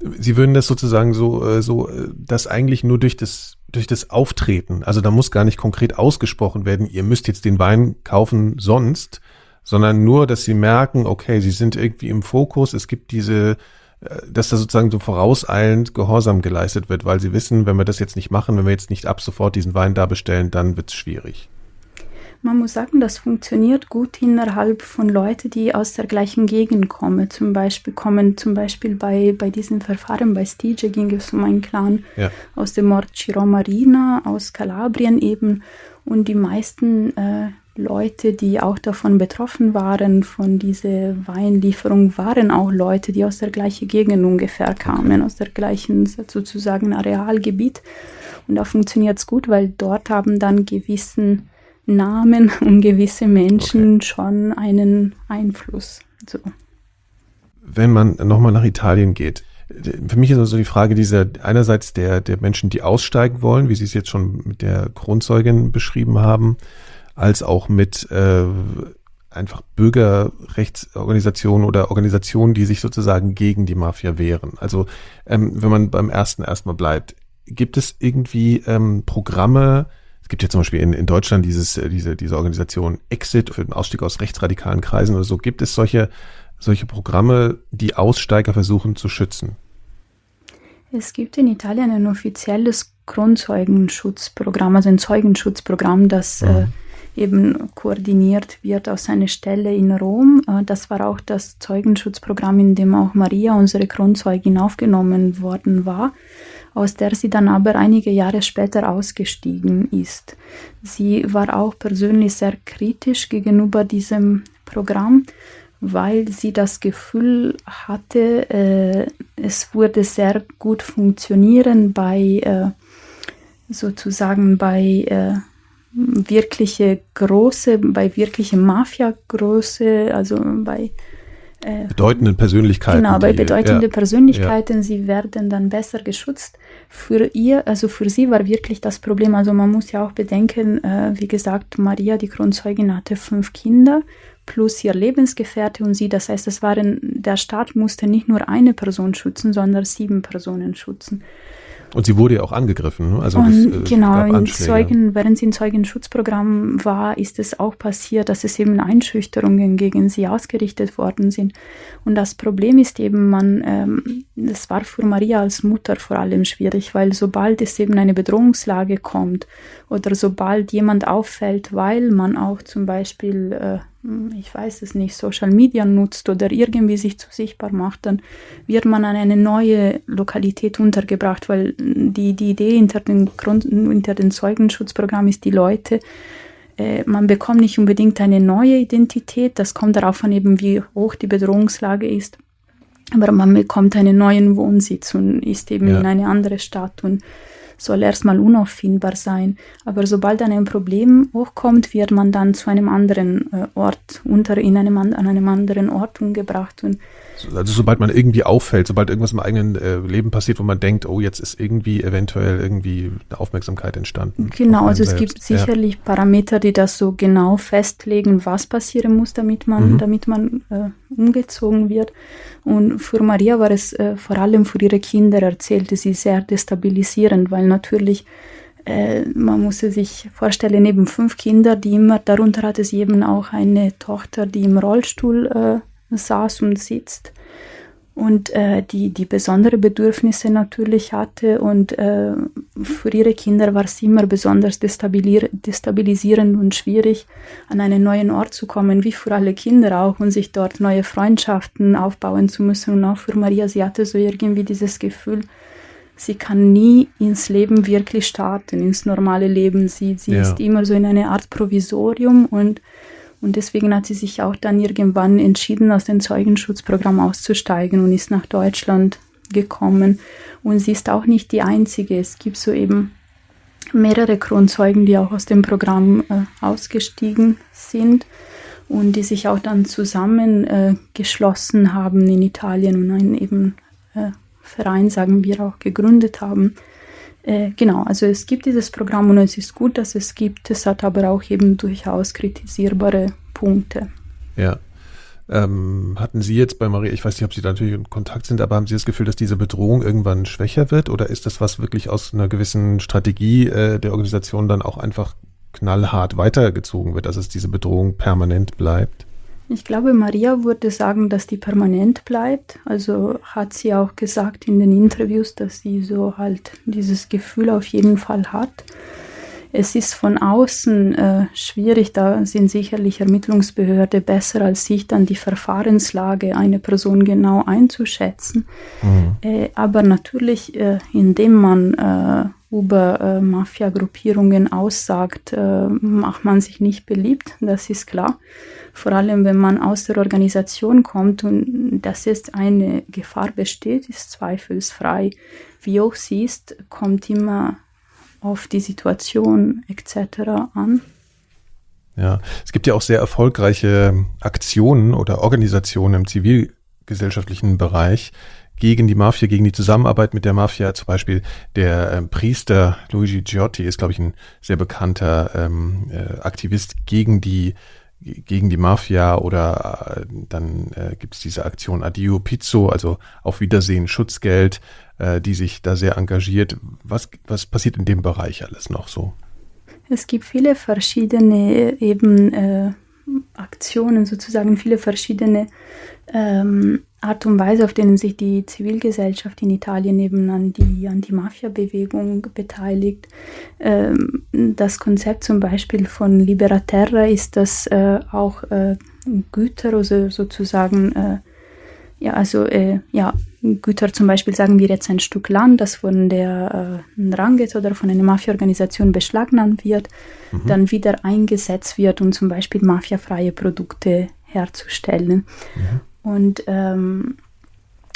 Sie würden das sozusagen so, äh, so, äh, das eigentlich nur durch das, durch das Auftreten, also da muss gar nicht konkret ausgesprochen werden, ihr müsst jetzt den Wein kaufen sonst, sondern nur, dass sie merken, okay, sie sind irgendwie im Fokus, es gibt diese, äh, dass da sozusagen so vorauseilend Gehorsam geleistet wird, weil sie wissen, wenn wir das jetzt nicht machen, wenn wir jetzt nicht ab sofort diesen Wein da bestellen, dann wird's schwierig. Man muss sagen, das funktioniert gut innerhalb von Leuten, die aus der gleichen Gegend kommen. Zum Beispiel kommen zum Beispiel bei, bei diesen Verfahren bei Stige ging es um einen Clan ja. aus dem Ort Ciromarina, aus Kalabrien eben. Und die meisten äh, Leute, die auch davon betroffen waren, von dieser Weinlieferung, waren auch Leute, die aus der gleichen Gegend ungefähr kamen, aus der gleichen sozusagen Arealgebiet. Und da funktioniert es gut, weil dort haben dann gewissen Namen (laughs) und gewisse Menschen okay. schon einen Einfluss. So. Wenn man nochmal nach Italien geht, für mich ist also die Frage dieser einerseits der, der Menschen, die aussteigen wollen, wie Sie es jetzt schon mit der Grundzeugin beschrieben haben, als auch mit äh, einfach Bürgerrechtsorganisationen oder Organisationen, die sich sozusagen gegen die Mafia wehren. Also ähm, wenn man beim ersten erstmal bleibt, gibt es irgendwie ähm, Programme, es gibt ja zum Beispiel in, in Deutschland dieses, äh, diese, diese Organisation Exit für den Ausstieg aus rechtsradikalen Kreisen oder so. Gibt es solche, solche Programme, die Aussteiger versuchen zu schützen? Es gibt in Italien ein offizielles Grundzeugenschutzprogramm, also ein Zeugenschutzprogramm, das mhm. äh, eben koordiniert wird aus einer Stelle in Rom. Äh, das war auch das Zeugenschutzprogramm, in dem auch Maria, unsere Kronzeugin, aufgenommen worden war aus der sie dann aber einige Jahre später ausgestiegen ist. Sie war auch persönlich sehr kritisch gegenüber diesem Programm, weil sie das Gefühl hatte, äh, es würde sehr gut funktionieren bei äh, sozusagen bei äh, wirkliche große, bei wirkliche Mafia-Größe, also bei äh, bedeutenden Persönlichkeiten. Genau, bei bedeutenden ja, Persönlichkeiten, ja. sie werden dann besser geschützt. Für ihr, also für sie war wirklich das Problem, also man muss ja auch bedenken, äh, wie gesagt, Maria, die Kronzeugin, hatte fünf Kinder plus ihr Lebensgefährte und sie. Das heißt, es waren, der Staat musste nicht nur eine Person schützen, sondern sieben Personen schützen. Und sie wurde ja auch angegriffen. Ne? Also das, äh, genau, Zeugen, während sie im Zeugenschutzprogramm war, ist es auch passiert, dass es eben Einschüchterungen gegen sie ausgerichtet worden sind. Und das Problem ist eben, man, ähm, das war für Maria als Mutter vor allem schwierig, weil sobald es eben eine Bedrohungslage kommt oder sobald jemand auffällt, weil man auch zum Beispiel äh, ich weiß es nicht, Social Media nutzt oder irgendwie sich zu sichtbar macht, dann wird man an eine neue Lokalität untergebracht, weil die, die Idee hinter dem, Grund, hinter dem Zeugenschutzprogramm ist, die Leute, äh, man bekommt nicht unbedingt eine neue Identität, das kommt darauf an, eben wie hoch die Bedrohungslage ist, aber man bekommt einen neuen Wohnsitz und ist eben ja. in eine andere Stadt und soll erstmal unauffindbar sein. Aber sobald ein Problem hochkommt, wird man dann zu einem anderen äh, Ort, unter in einem, an einem anderen Ort umgebracht. Und also sobald man irgendwie auffällt, sobald irgendwas im eigenen äh, Leben passiert, wo man denkt, oh, jetzt ist irgendwie eventuell irgendwie eine Aufmerksamkeit entstanden. Genau, also es gibt sicherlich ja. Parameter, die das so genau festlegen, was passieren muss, damit man, mhm. damit man äh, umgezogen wird. Und für Maria war es äh, vor allem für ihre Kinder, erzählte sie, sehr destabilisierend, weil natürlich äh, man musste sich vorstellen, neben fünf Kinder, die immer, darunter hatte sie eben auch eine Tochter, die im Rollstuhl äh, saß und sitzt und äh, die, die besondere Bedürfnisse natürlich hatte. Und äh, für ihre Kinder war es immer besonders destabilisierend und schwierig, an einen neuen Ort zu kommen, wie für alle Kinder auch, und sich dort neue Freundschaften aufbauen zu müssen. Und auch für Maria, sie hatte so irgendwie dieses Gefühl, sie kann nie ins Leben wirklich starten, ins normale Leben. Sie, sie ja. ist immer so in eine Art Provisorium und, und deswegen hat sie sich auch dann irgendwann entschieden, aus dem Zeugenschutzprogramm auszusteigen und ist nach Deutschland gekommen. Und sie ist auch nicht die einzige. Es gibt so eben mehrere Kronzeugen, die auch aus dem Programm äh, ausgestiegen sind und die sich auch dann zusammengeschlossen äh, haben in Italien und einen eben äh, Verein, sagen wir, auch gegründet haben. Äh, genau, also es gibt dieses Programm und es ist gut, dass es gibt. Es hat aber auch eben durchaus kritisierbare Punkte. Ja. Ähm, hatten Sie jetzt bei Maria, ich weiß nicht, ob Sie da natürlich in Kontakt sind, aber haben Sie das Gefühl, dass diese Bedrohung irgendwann schwächer wird oder ist das was wirklich aus einer gewissen Strategie äh, der Organisation dann auch einfach knallhart weitergezogen wird, dass es diese Bedrohung permanent bleibt? Ich glaube, Maria würde sagen, dass die permanent bleibt. Also hat sie auch gesagt in den Interviews, dass sie so halt dieses Gefühl auf jeden Fall hat. Es ist von außen äh, schwierig, da sind sicherlich Ermittlungsbehörde besser als ich, dann die Verfahrenslage einer Person genau einzuschätzen. Mhm. Äh, aber natürlich, äh, indem man äh, über äh, Mafia-Gruppierungen aussagt, äh, macht man sich nicht beliebt, das ist klar. Vor allem, wenn man aus der Organisation kommt und dass jetzt eine Gefahr besteht, ist zweifelsfrei. Wie hoch sie ist, kommt immer auf die Situation etc. an. Ja, es gibt ja auch sehr erfolgreiche Aktionen oder Organisationen im zivilgesellschaftlichen Bereich gegen die Mafia, gegen die Zusammenarbeit mit der Mafia. Zum Beispiel der äh, Priester Luigi Giotti ist, glaube ich, ein sehr bekannter ähm, äh, Aktivist gegen die gegen die Mafia oder äh, dann äh, gibt es diese Aktion Adio Pizzo, also auf Wiedersehen Schutzgeld, äh, die sich da sehr engagiert. Was, was passiert in dem Bereich alles noch so? Es gibt viele verschiedene eben äh, Aktionen, sozusagen viele verschiedene ähm, Art und Weise, auf denen sich die Zivilgesellschaft in Italien eben an die Anti-Mafia-Bewegung beteiligt. Ähm, das Konzept zum Beispiel von Libera Terra ist, dass äh, auch äh, Güter, also sozusagen, äh, ja, also, äh, ja, Güter zum Beispiel, sagen wir jetzt ein Stück Land, das von der äh, Nranget oder von einer Mafia-Organisation beschlagnahmt wird, mhm. dann wieder eingesetzt wird, um zum Beispiel mafiafreie Produkte herzustellen. Mhm. Und, ähm,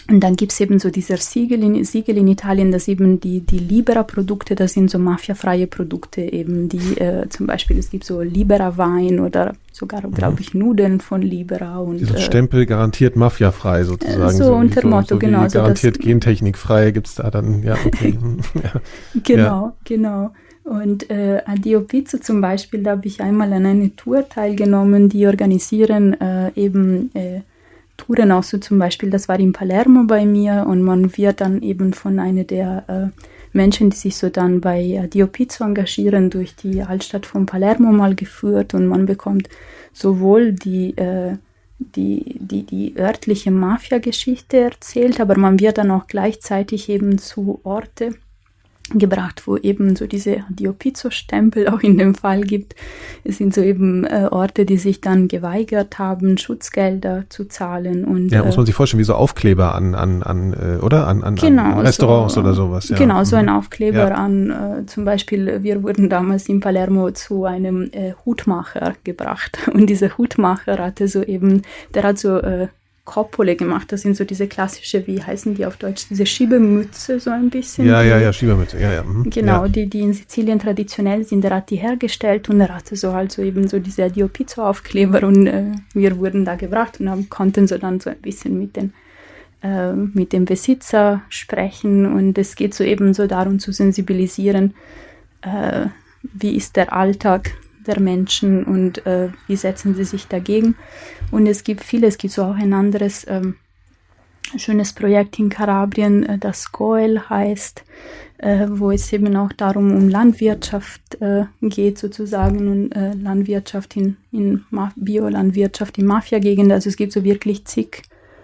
und dann gibt es eben so dieser Siegel in, Siegel in Italien, dass eben die, die Libera-Produkte, das sind so mafiafreie Produkte, eben die äh, zum Beispiel, es gibt so Libera-Wein oder sogar, mhm. glaube ich, Nudeln von Libera. Und, Diesen äh, Stempel garantiert mafiafrei sozusagen. So, so unter Motto, so genau. Garantiert so gentechnikfrei gibt es da dann, ja, okay. (laughs) (laughs) ja. Genau, ja. genau. Und äh, Adio Pizzo zum Beispiel, da habe ich einmal an einer Tour teilgenommen, die organisieren äh, eben äh, Touren auch so zum Beispiel, das war in Palermo bei mir und man wird dann eben von einer der äh, Menschen, die sich so dann bei äh, Pizzo engagieren, durch die Altstadt von Palermo mal geführt und man bekommt sowohl die, äh, die, die, die örtliche Mafia-Geschichte erzählt, aber man wird dann auch gleichzeitig eben zu Orte gebracht, wo eben so diese Diopizzo-Stempel auch in dem Fall gibt. Es sind so eben äh, Orte, die sich dann geweigert haben, Schutzgelder zu zahlen. Und, ja, muss man äh, sich vorstellen, wie so Aufkleber an, an, an äh, oder? An, an, genau, an Restaurants so, oder sowas. Ja. Genau, so ein mhm. Aufkleber ja. an, äh, zum Beispiel, wir wurden damals in Palermo zu einem äh, Hutmacher gebracht. (laughs) Und dieser Hutmacher hatte so eben, der hat so äh, Koppole gemacht. Das sind so diese klassische, wie heißen die auf Deutsch, diese Schiebemütze so ein bisschen. Ja, ja, ja, Schiebemütze, ja, ja. Mhm. Genau, ja. Die, die in Sizilien traditionell sind. Er hat die hergestellt und er hatte so halt so eben so diese Dio Pizzo Aufkleber und äh, wir wurden da gebracht und haben, konnten so dann so ein bisschen mit den äh, mit dem Besitzer sprechen und es geht so eben so darum zu sensibilisieren, äh, wie ist der Alltag der Menschen und äh, wie setzen sie sich dagegen. Und es gibt viele, es gibt so auch ein anderes ähm, schönes Projekt in Kalabrien, äh, das Goel heißt, äh, wo es eben auch darum um Landwirtschaft äh, geht sozusagen und äh, Landwirtschaft in, in Biolandwirtschaft in Mafia-Gegenden. Also es gibt so wirklich zig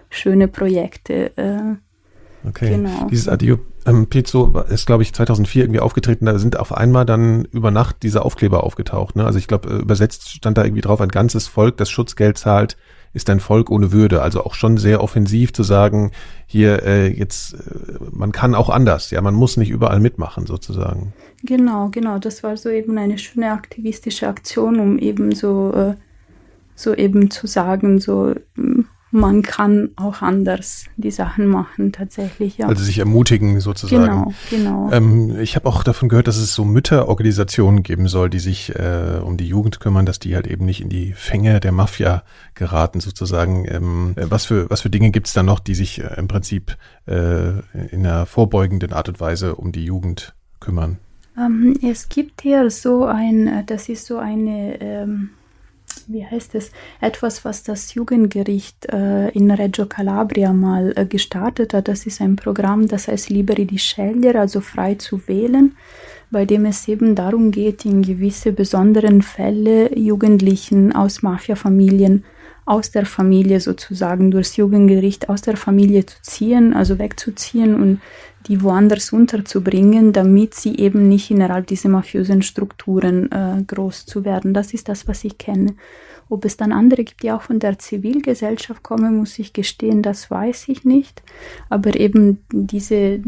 schöne Projekte. Äh, okay. Genau. Dieses Adio ähm, Pizzo ist, glaube ich, 2004 irgendwie aufgetreten. Da sind auf einmal dann über Nacht diese Aufkleber aufgetaucht. Ne? Also ich glaube, äh, übersetzt stand da irgendwie drauf, ein ganzes Volk, das Schutzgeld zahlt, ist ein Volk ohne Würde. Also auch schon sehr offensiv zu sagen, hier äh, jetzt, äh, man kann auch anders, ja, man muss nicht überall mitmachen sozusagen. Genau, genau. Das war so eben eine schöne aktivistische Aktion, um eben so, äh, so eben zu sagen, so man kann auch anders die Sachen machen, tatsächlich, ja. Also sich ermutigen sozusagen. Genau, genau. Ähm, ich habe auch davon gehört, dass es so Mütterorganisationen geben soll, die sich äh, um die Jugend kümmern, dass die halt eben nicht in die Fänge der Mafia geraten sozusagen. Ähm, äh, was, für, was für Dinge gibt es da noch, die sich äh, im Prinzip äh, in einer vorbeugenden Art und Weise um die Jugend kümmern? Ähm, es gibt hier so ein, äh, das ist so eine ähm, wie heißt es, etwas, was das Jugendgericht äh, in Reggio Calabria mal äh, gestartet hat. Das ist ein Programm, das heißt Liberi di scegliere, also frei zu wählen, bei dem es eben darum geht, in gewisse besonderen Fälle Jugendlichen aus Mafiafamilien aus der Familie sozusagen durchs Jugendgericht aus der Familie zu ziehen, also wegzuziehen und die woanders unterzubringen, damit sie eben nicht innerhalb dieser mafiösen Strukturen äh, groß zu werden. Das ist das, was ich kenne. Ob es dann andere gibt, die auch von der Zivilgesellschaft kommen, muss ich gestehen, das weiß ich nicht. Aber eben diese,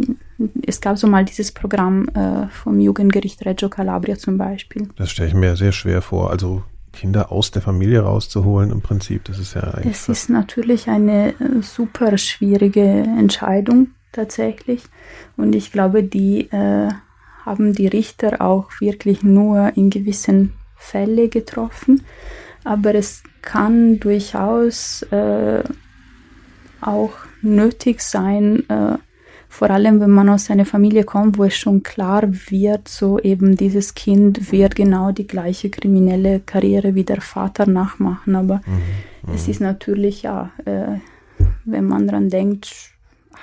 es gab so mal dieses Programm äh, vom Jugendgericht Reggio Calabria zum Beispiel. Das stelle ich mir sehr schwer vor. Also Kinder aus der Familie rauszuholen im Prinzip, das ist ja eigentlich. Es ist natürlich eine äh, super schwierige Entscheidung tatsächlich. Und ich glaube, die äh, haben die Richter auch wirklich nur in gewissen Fällen getroffen. Aber es kann durchaus äh, auch nötig sein, äh, vor allem wenn man aus einer Familie kommt, wo es schon klar wird, so eben dieses Kind wird genau die gleiche kriminelle Karriere wie der Vater nachmachen. Aber mhm, es mhm. ist natürlich, ja, äh, wenn man daran denkt,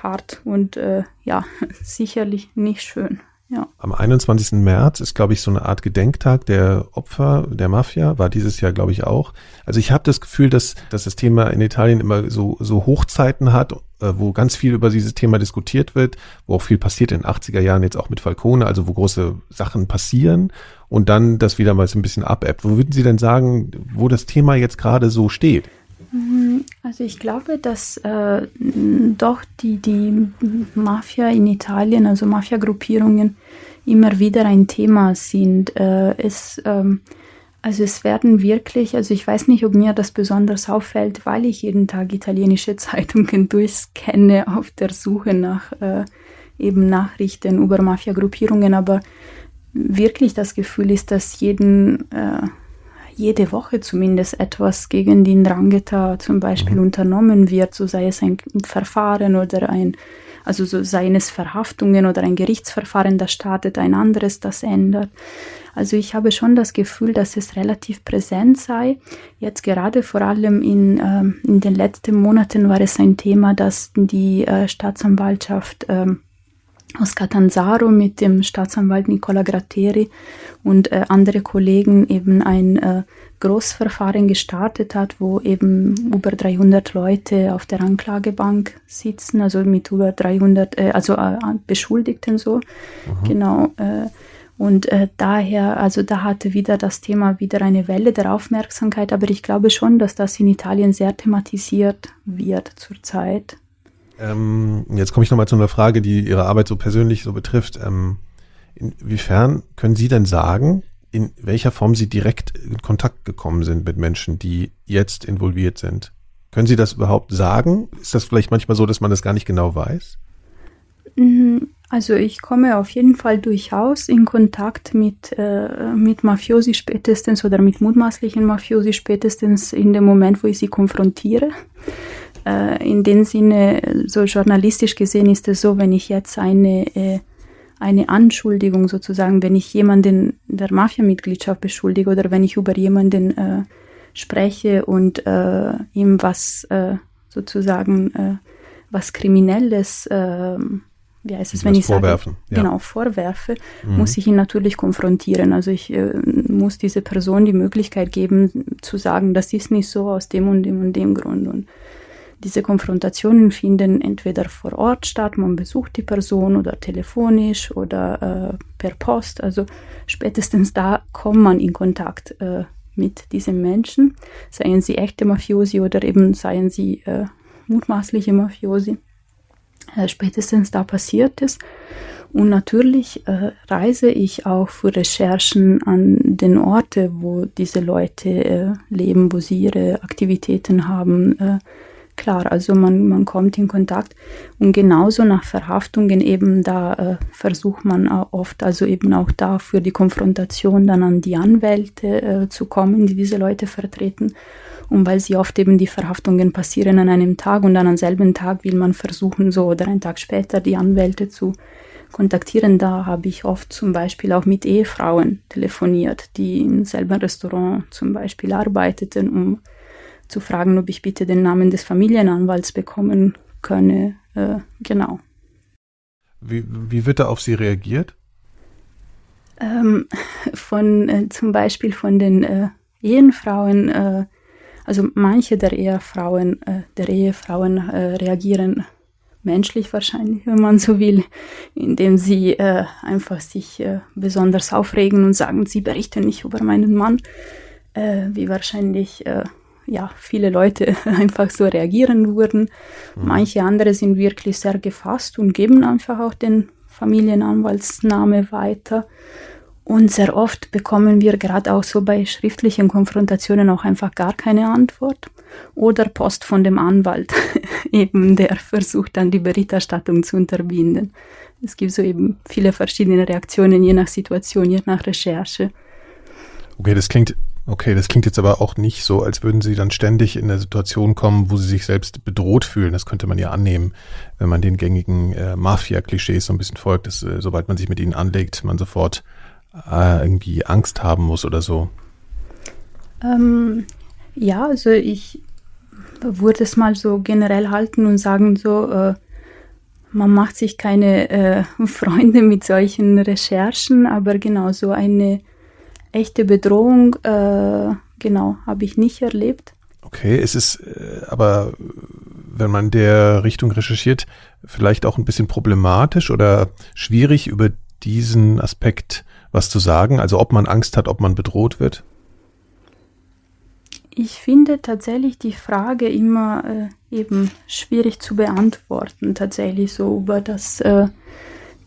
hart und äh, ja, (laughs) sicherlich nicht schön. Ja. Am 21. März ist, glaube ich, so eine Art Gedenktag der Opfer der Mafia, war dieses Jahr, glaube ich, auch. Also ich habe das Gefühl, dass, dass das Thema in Italien immer so, so Hochzeiten hat, äh, wo ganz viel über dieses Thema diskutiert wird, wo auch viel passiert in den 80er Jahren jetzt auch mit Falcone, also wo große Sachen passieren und dann das wieder mal so ein bisschen abebbt. Wo würden Sie denn sagen, wo das Thema jetzt gerade so steht? Mhm. Also ich glaube, dass äh, doch die, die Mafia in Italien, also Mafia-Gruppierungen, immer wieder ein Thema sind. Äh, es, ähm, also es werden wirklich, also ich weiß nicht, ob mir das besonders auffällt, weil ich jeden Tag italienische (laughs) Zeitungen durchscanne auf der Suche nach äh, eben Nachrichten über Mafia-Gruppierungen, aber wirklich das Gefühl ist, dass jeden äh, jede Woche zumindest etwas gegen den Drangheta zum Beispiel mhm. unternommen wird, so sei es ein Verfahren oder ein, also so seien es Verhaftungen oder ein Gerichtsverfahren, das startet, ein anderes, das ändert. Also ich habe schon das Gefühl, dass es relativ präsent sei. Jetzt gerade vor allem in, äh, in den letzten Monaten war es ein Thema, dass die äh, Staatsanwaltschaft äh, aus Catanzaro mit dem Staatsanwalt Nicola Gratteri und äh, andere Kollegen eben ein äh, Großverfahren gestartet hat, wo eben über 300 Leute auf der Anklagebank sitzen, also mit über 300, äh, also äh, Beschuldigten so, mhm. genau. Äh, und äh, daher, also da hatte wieder das Thema wieder eine Welle der Aufmerksamkeit, aber ich glaube schon, dass das in Italien sehr thematisiert wird zurzeit. Ähm, jetzt komme ich nochmal zu einer Frage, die Ihre Arbeit so persönlich so betrifft. Ähm, inwiefern können Sie denn sagen, in welcher Form Sie direkt in Kontakt gekommen sind mit Menschen, die jetzt involviert sind? Können Sie das überhaupt sagen? Ist das vielleicht manchmal so, dass man das gar nicht genau weiß? Mhm. Also ich komme auf jeden Fall durchaus in Kontakt mit, äh, mit Mafiosi spätestens oder mit mutmaßlichen Mafiosi spätestens in dem Moment, wo ich sie konfrontiere. Äh, in dem Sinne, so journalistisch gesehen ist es so, wenn ich jetzt eine, äh, eine Anschuldigung sozusagen, wenn ich jemanden der Mafia-Mitgliedschaft beschuldige oder wenn ich über jemanden äh, spreche und äh, ihm was äh, sozusagen äh, was Kriminelles wie heißt es, wenn ich vorwerfen. sage, ja. genau, vorwerfe, mhm. muss ich ihn natürlich konfrontieren. Also ich äh, muss dieser Person die Möglichkeit geben, zu sagen, das ist nicht so aus dem und dem und dem Grund. Und diese Konfrontationen finden entweder vor Ort statt, man besucht die Person oder telefonisch oder äh, per Post. Also spätestens da kommt man in Kontakt äh, mit diesen Menschen, seien sie echte Mafiosi oder eben seien sie äh, mutmaßliche Mafiosi. Äh, spätestens da passiert es. Und natürlich äh, reise ich auch für Recherchen an den Orte, wo diese Leute äh, leben, wo sie ihre Aktivitäten haben. Äh, klar, also man, man kommt in Kontakt. Und genauso nach Verhaftungen eben, da äh, versucht man oft, also eben auch da für die Konfrontation dann an die Anwälte äh, zu kommen, die diese Leute vertreten. Und weil sie oft eben die Verhaftungen passieren an einem Tag und dann am selben Tag will man versuchen, so oder einen Tag später die Anwälte zu kontaktieren. Da habe ich oft zum Beispiel auch mit Ehefrauen telefoniert, die im selben Restaurant zum Beispiel arbeiteten, um zu fragen, ob ich bitte den Namen des Familienanwalts bekommen könne. Äh, genau. Wie, wie wird da auf Sie reagiert? Ähm, von äh, zum Beispiel von den äh, Ehenfrauen, äh, also manche der Ehefrauen, äh, der Ehefrauen äh, reagieren menschlich wahrscheinlich, wenn man so will, indem sie äh, einfach sich besonders aufregen und sagen, sie berichten nicht über meinen Mann, wie wahrscheinlich ja viele Leute (laughs) einfach so reagieren würden. Mhm. Manche andere sind wirklich sehr gefasst und geben einfach auch den Familienanwaltsname weiter. Und sehr oft bekommen wir gerade auch so bei schriftlichen Konfrontationen auch einfach gar keine Antwort oder Post von dem Anwalt, (laughs) eben der versucht dann die Berichterstattung zu unterbinden. Es gibt so eben viele verschiedene Reaktionen, je nach Situation, je nach Recherche. Okay, das klingt, okay, das klingt jetzt aber auch nicht so, als würden Sie dann ständig in eine Situation kommen, wo Sie sich selbst bedroht fühlen. Das könnte man ja annehmen, wenn man den gängigen äh, Mafia-Klischees so ein bisschen folgt, dass äh, sobald man sich mit ihnen anlegt, man sofort äh, irgendwie Angst haben muss oder so? Ähm, ja, also ich würde es mal so generell halten und sagen so, äh, man macht sich keine äh, (laughs) Freunde mit solchen Recherchen, aber genau so eine echte Bedrohung, äh, genau, habe ich nicht erlebt. Okay, es ist äh, aber, wenn man der Richtung recherchiert, vielleicht auch ein bisschen problematisch oder schwierig über diesen Aspekt was zu sagen? Also ob man Angst hat, ob man bedroht wird? Ich finde tatsächlich die Frage immer äh, eben schwierig zu beantworten, tatsächlich so über das äh,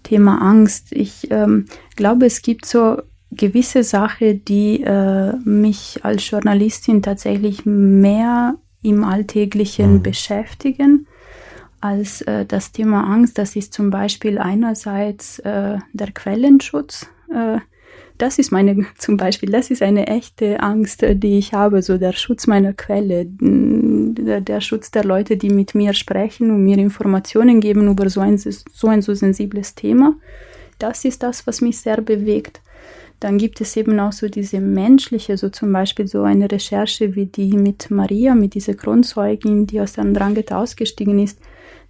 Thema Angst. Ich ähm, glaube, es gibt so gewisse Sachen, die äh, mich als Journalistin tatsächlich mehr im Alltäglichen mhm. beschäftigen als äh, das Thema Angst. Das ist zum Beispiel einerseits äh, der Quellenschutz. Äh, das ist meine, (laughs) zum Beispiel, das ist eine echte Angst, die ich habe, so der Schutz meiner Quelle, der, der Schutz der Leute, die mit mir sprechen und mir Informationen geben über so ein, so ein so sensibles Thema. Das ist das, was mich sehr bewegt. Dann gibt es eben auch so diese menschliche, so zum Beispiel so eine Recherche wie die mit Maria, mit dieser Kronzeugin, die aus der Drangheta ausgestiegen ist.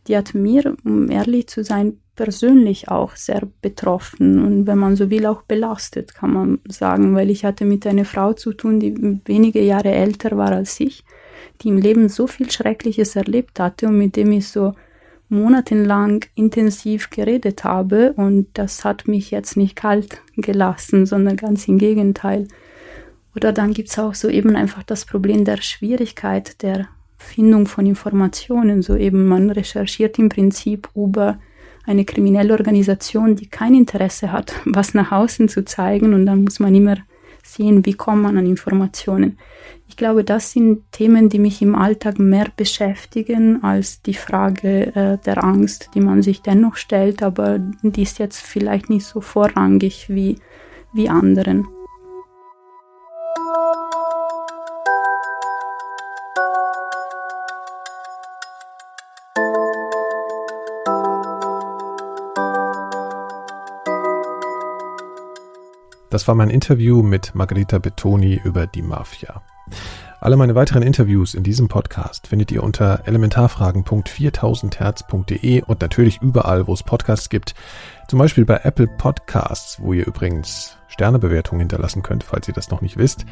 Die hat mir, um ehrlich zu sein, persönlich auch sehr betroffen und wenn man so will auch belastet, kann man sagen, weil ich hatte mit einer Frau zu tun, die wenige Jahre älter war als ich, die im Leben so viel Schreckliches erlebt hatte und mit dem ich so monatelang intensiv geredet habe und das hat mich jetzt nicht kalt gelassen, sondern ganz im Gegenteil. Oder dann gibt es auch so eben einfach das Problem der Schwierigkeit der Findung von Informationen. So eben man recherchiert im Prinzip über eine kriminelle Organisation, die kein Interesse hat, (laughs) was nach außen zu zeigen und dann muss man immer sehen, wie kommt man an Informationen. Ich glaube, das sind Themen, die mich im Alltag mehr beschäftigen als die Frage äh, der Angst, die man sich dennoch stellt, aber die ist jetzt vielleicht nicht so vorrangig wie, wie anderen. Das war mein Interview mit Margarita Bettoni über die Mafia. Alle meine weiteren Interviews in diesem Podcast findet ihr unter elementarfragen.4000herz.de und natürlich überall, wo es Podcasts gibt. Zum Beispiel bei Apple Podcasts, wo ihr übrigens Sternebewertung hinterlassen könnt, falls ihr das noch nicht wisst.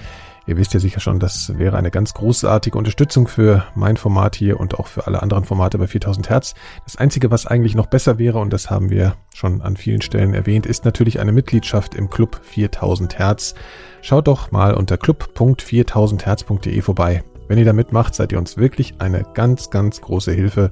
Ihr wisst ja sicher schon, das wäre eine ganz großartige Unterstützung für mein Format hier und auch für alle anderen Formate bei 4000 Hertz. Das Einzige, was eigentlich noch besser wäre, und das haben wir schon an vielen Stellen erwähnt, ist natürlich eine Mitgliedschaft im Club 4000 Hertz. Schaut doch mal unter club.4000herz.de vorbei. Wenn ihr da mitmacht, seid ihr uns wirklich eine ganz, ganz große Hilfe.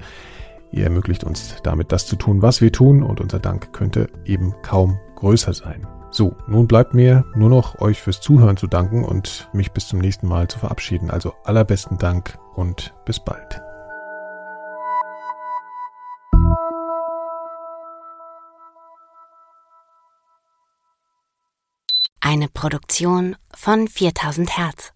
Ihr ermöglicht uns damit das zu tun, was wir tun und unser Dank könnte eben kaum größer sein. So, nun bleibt mir nur noch euch fürs Zuhören zu danken und mich bis zum nächsten Mal zu verabschieden. Also allerbesten Dank und bis bald. Eine Produktion von 4000 Hertz.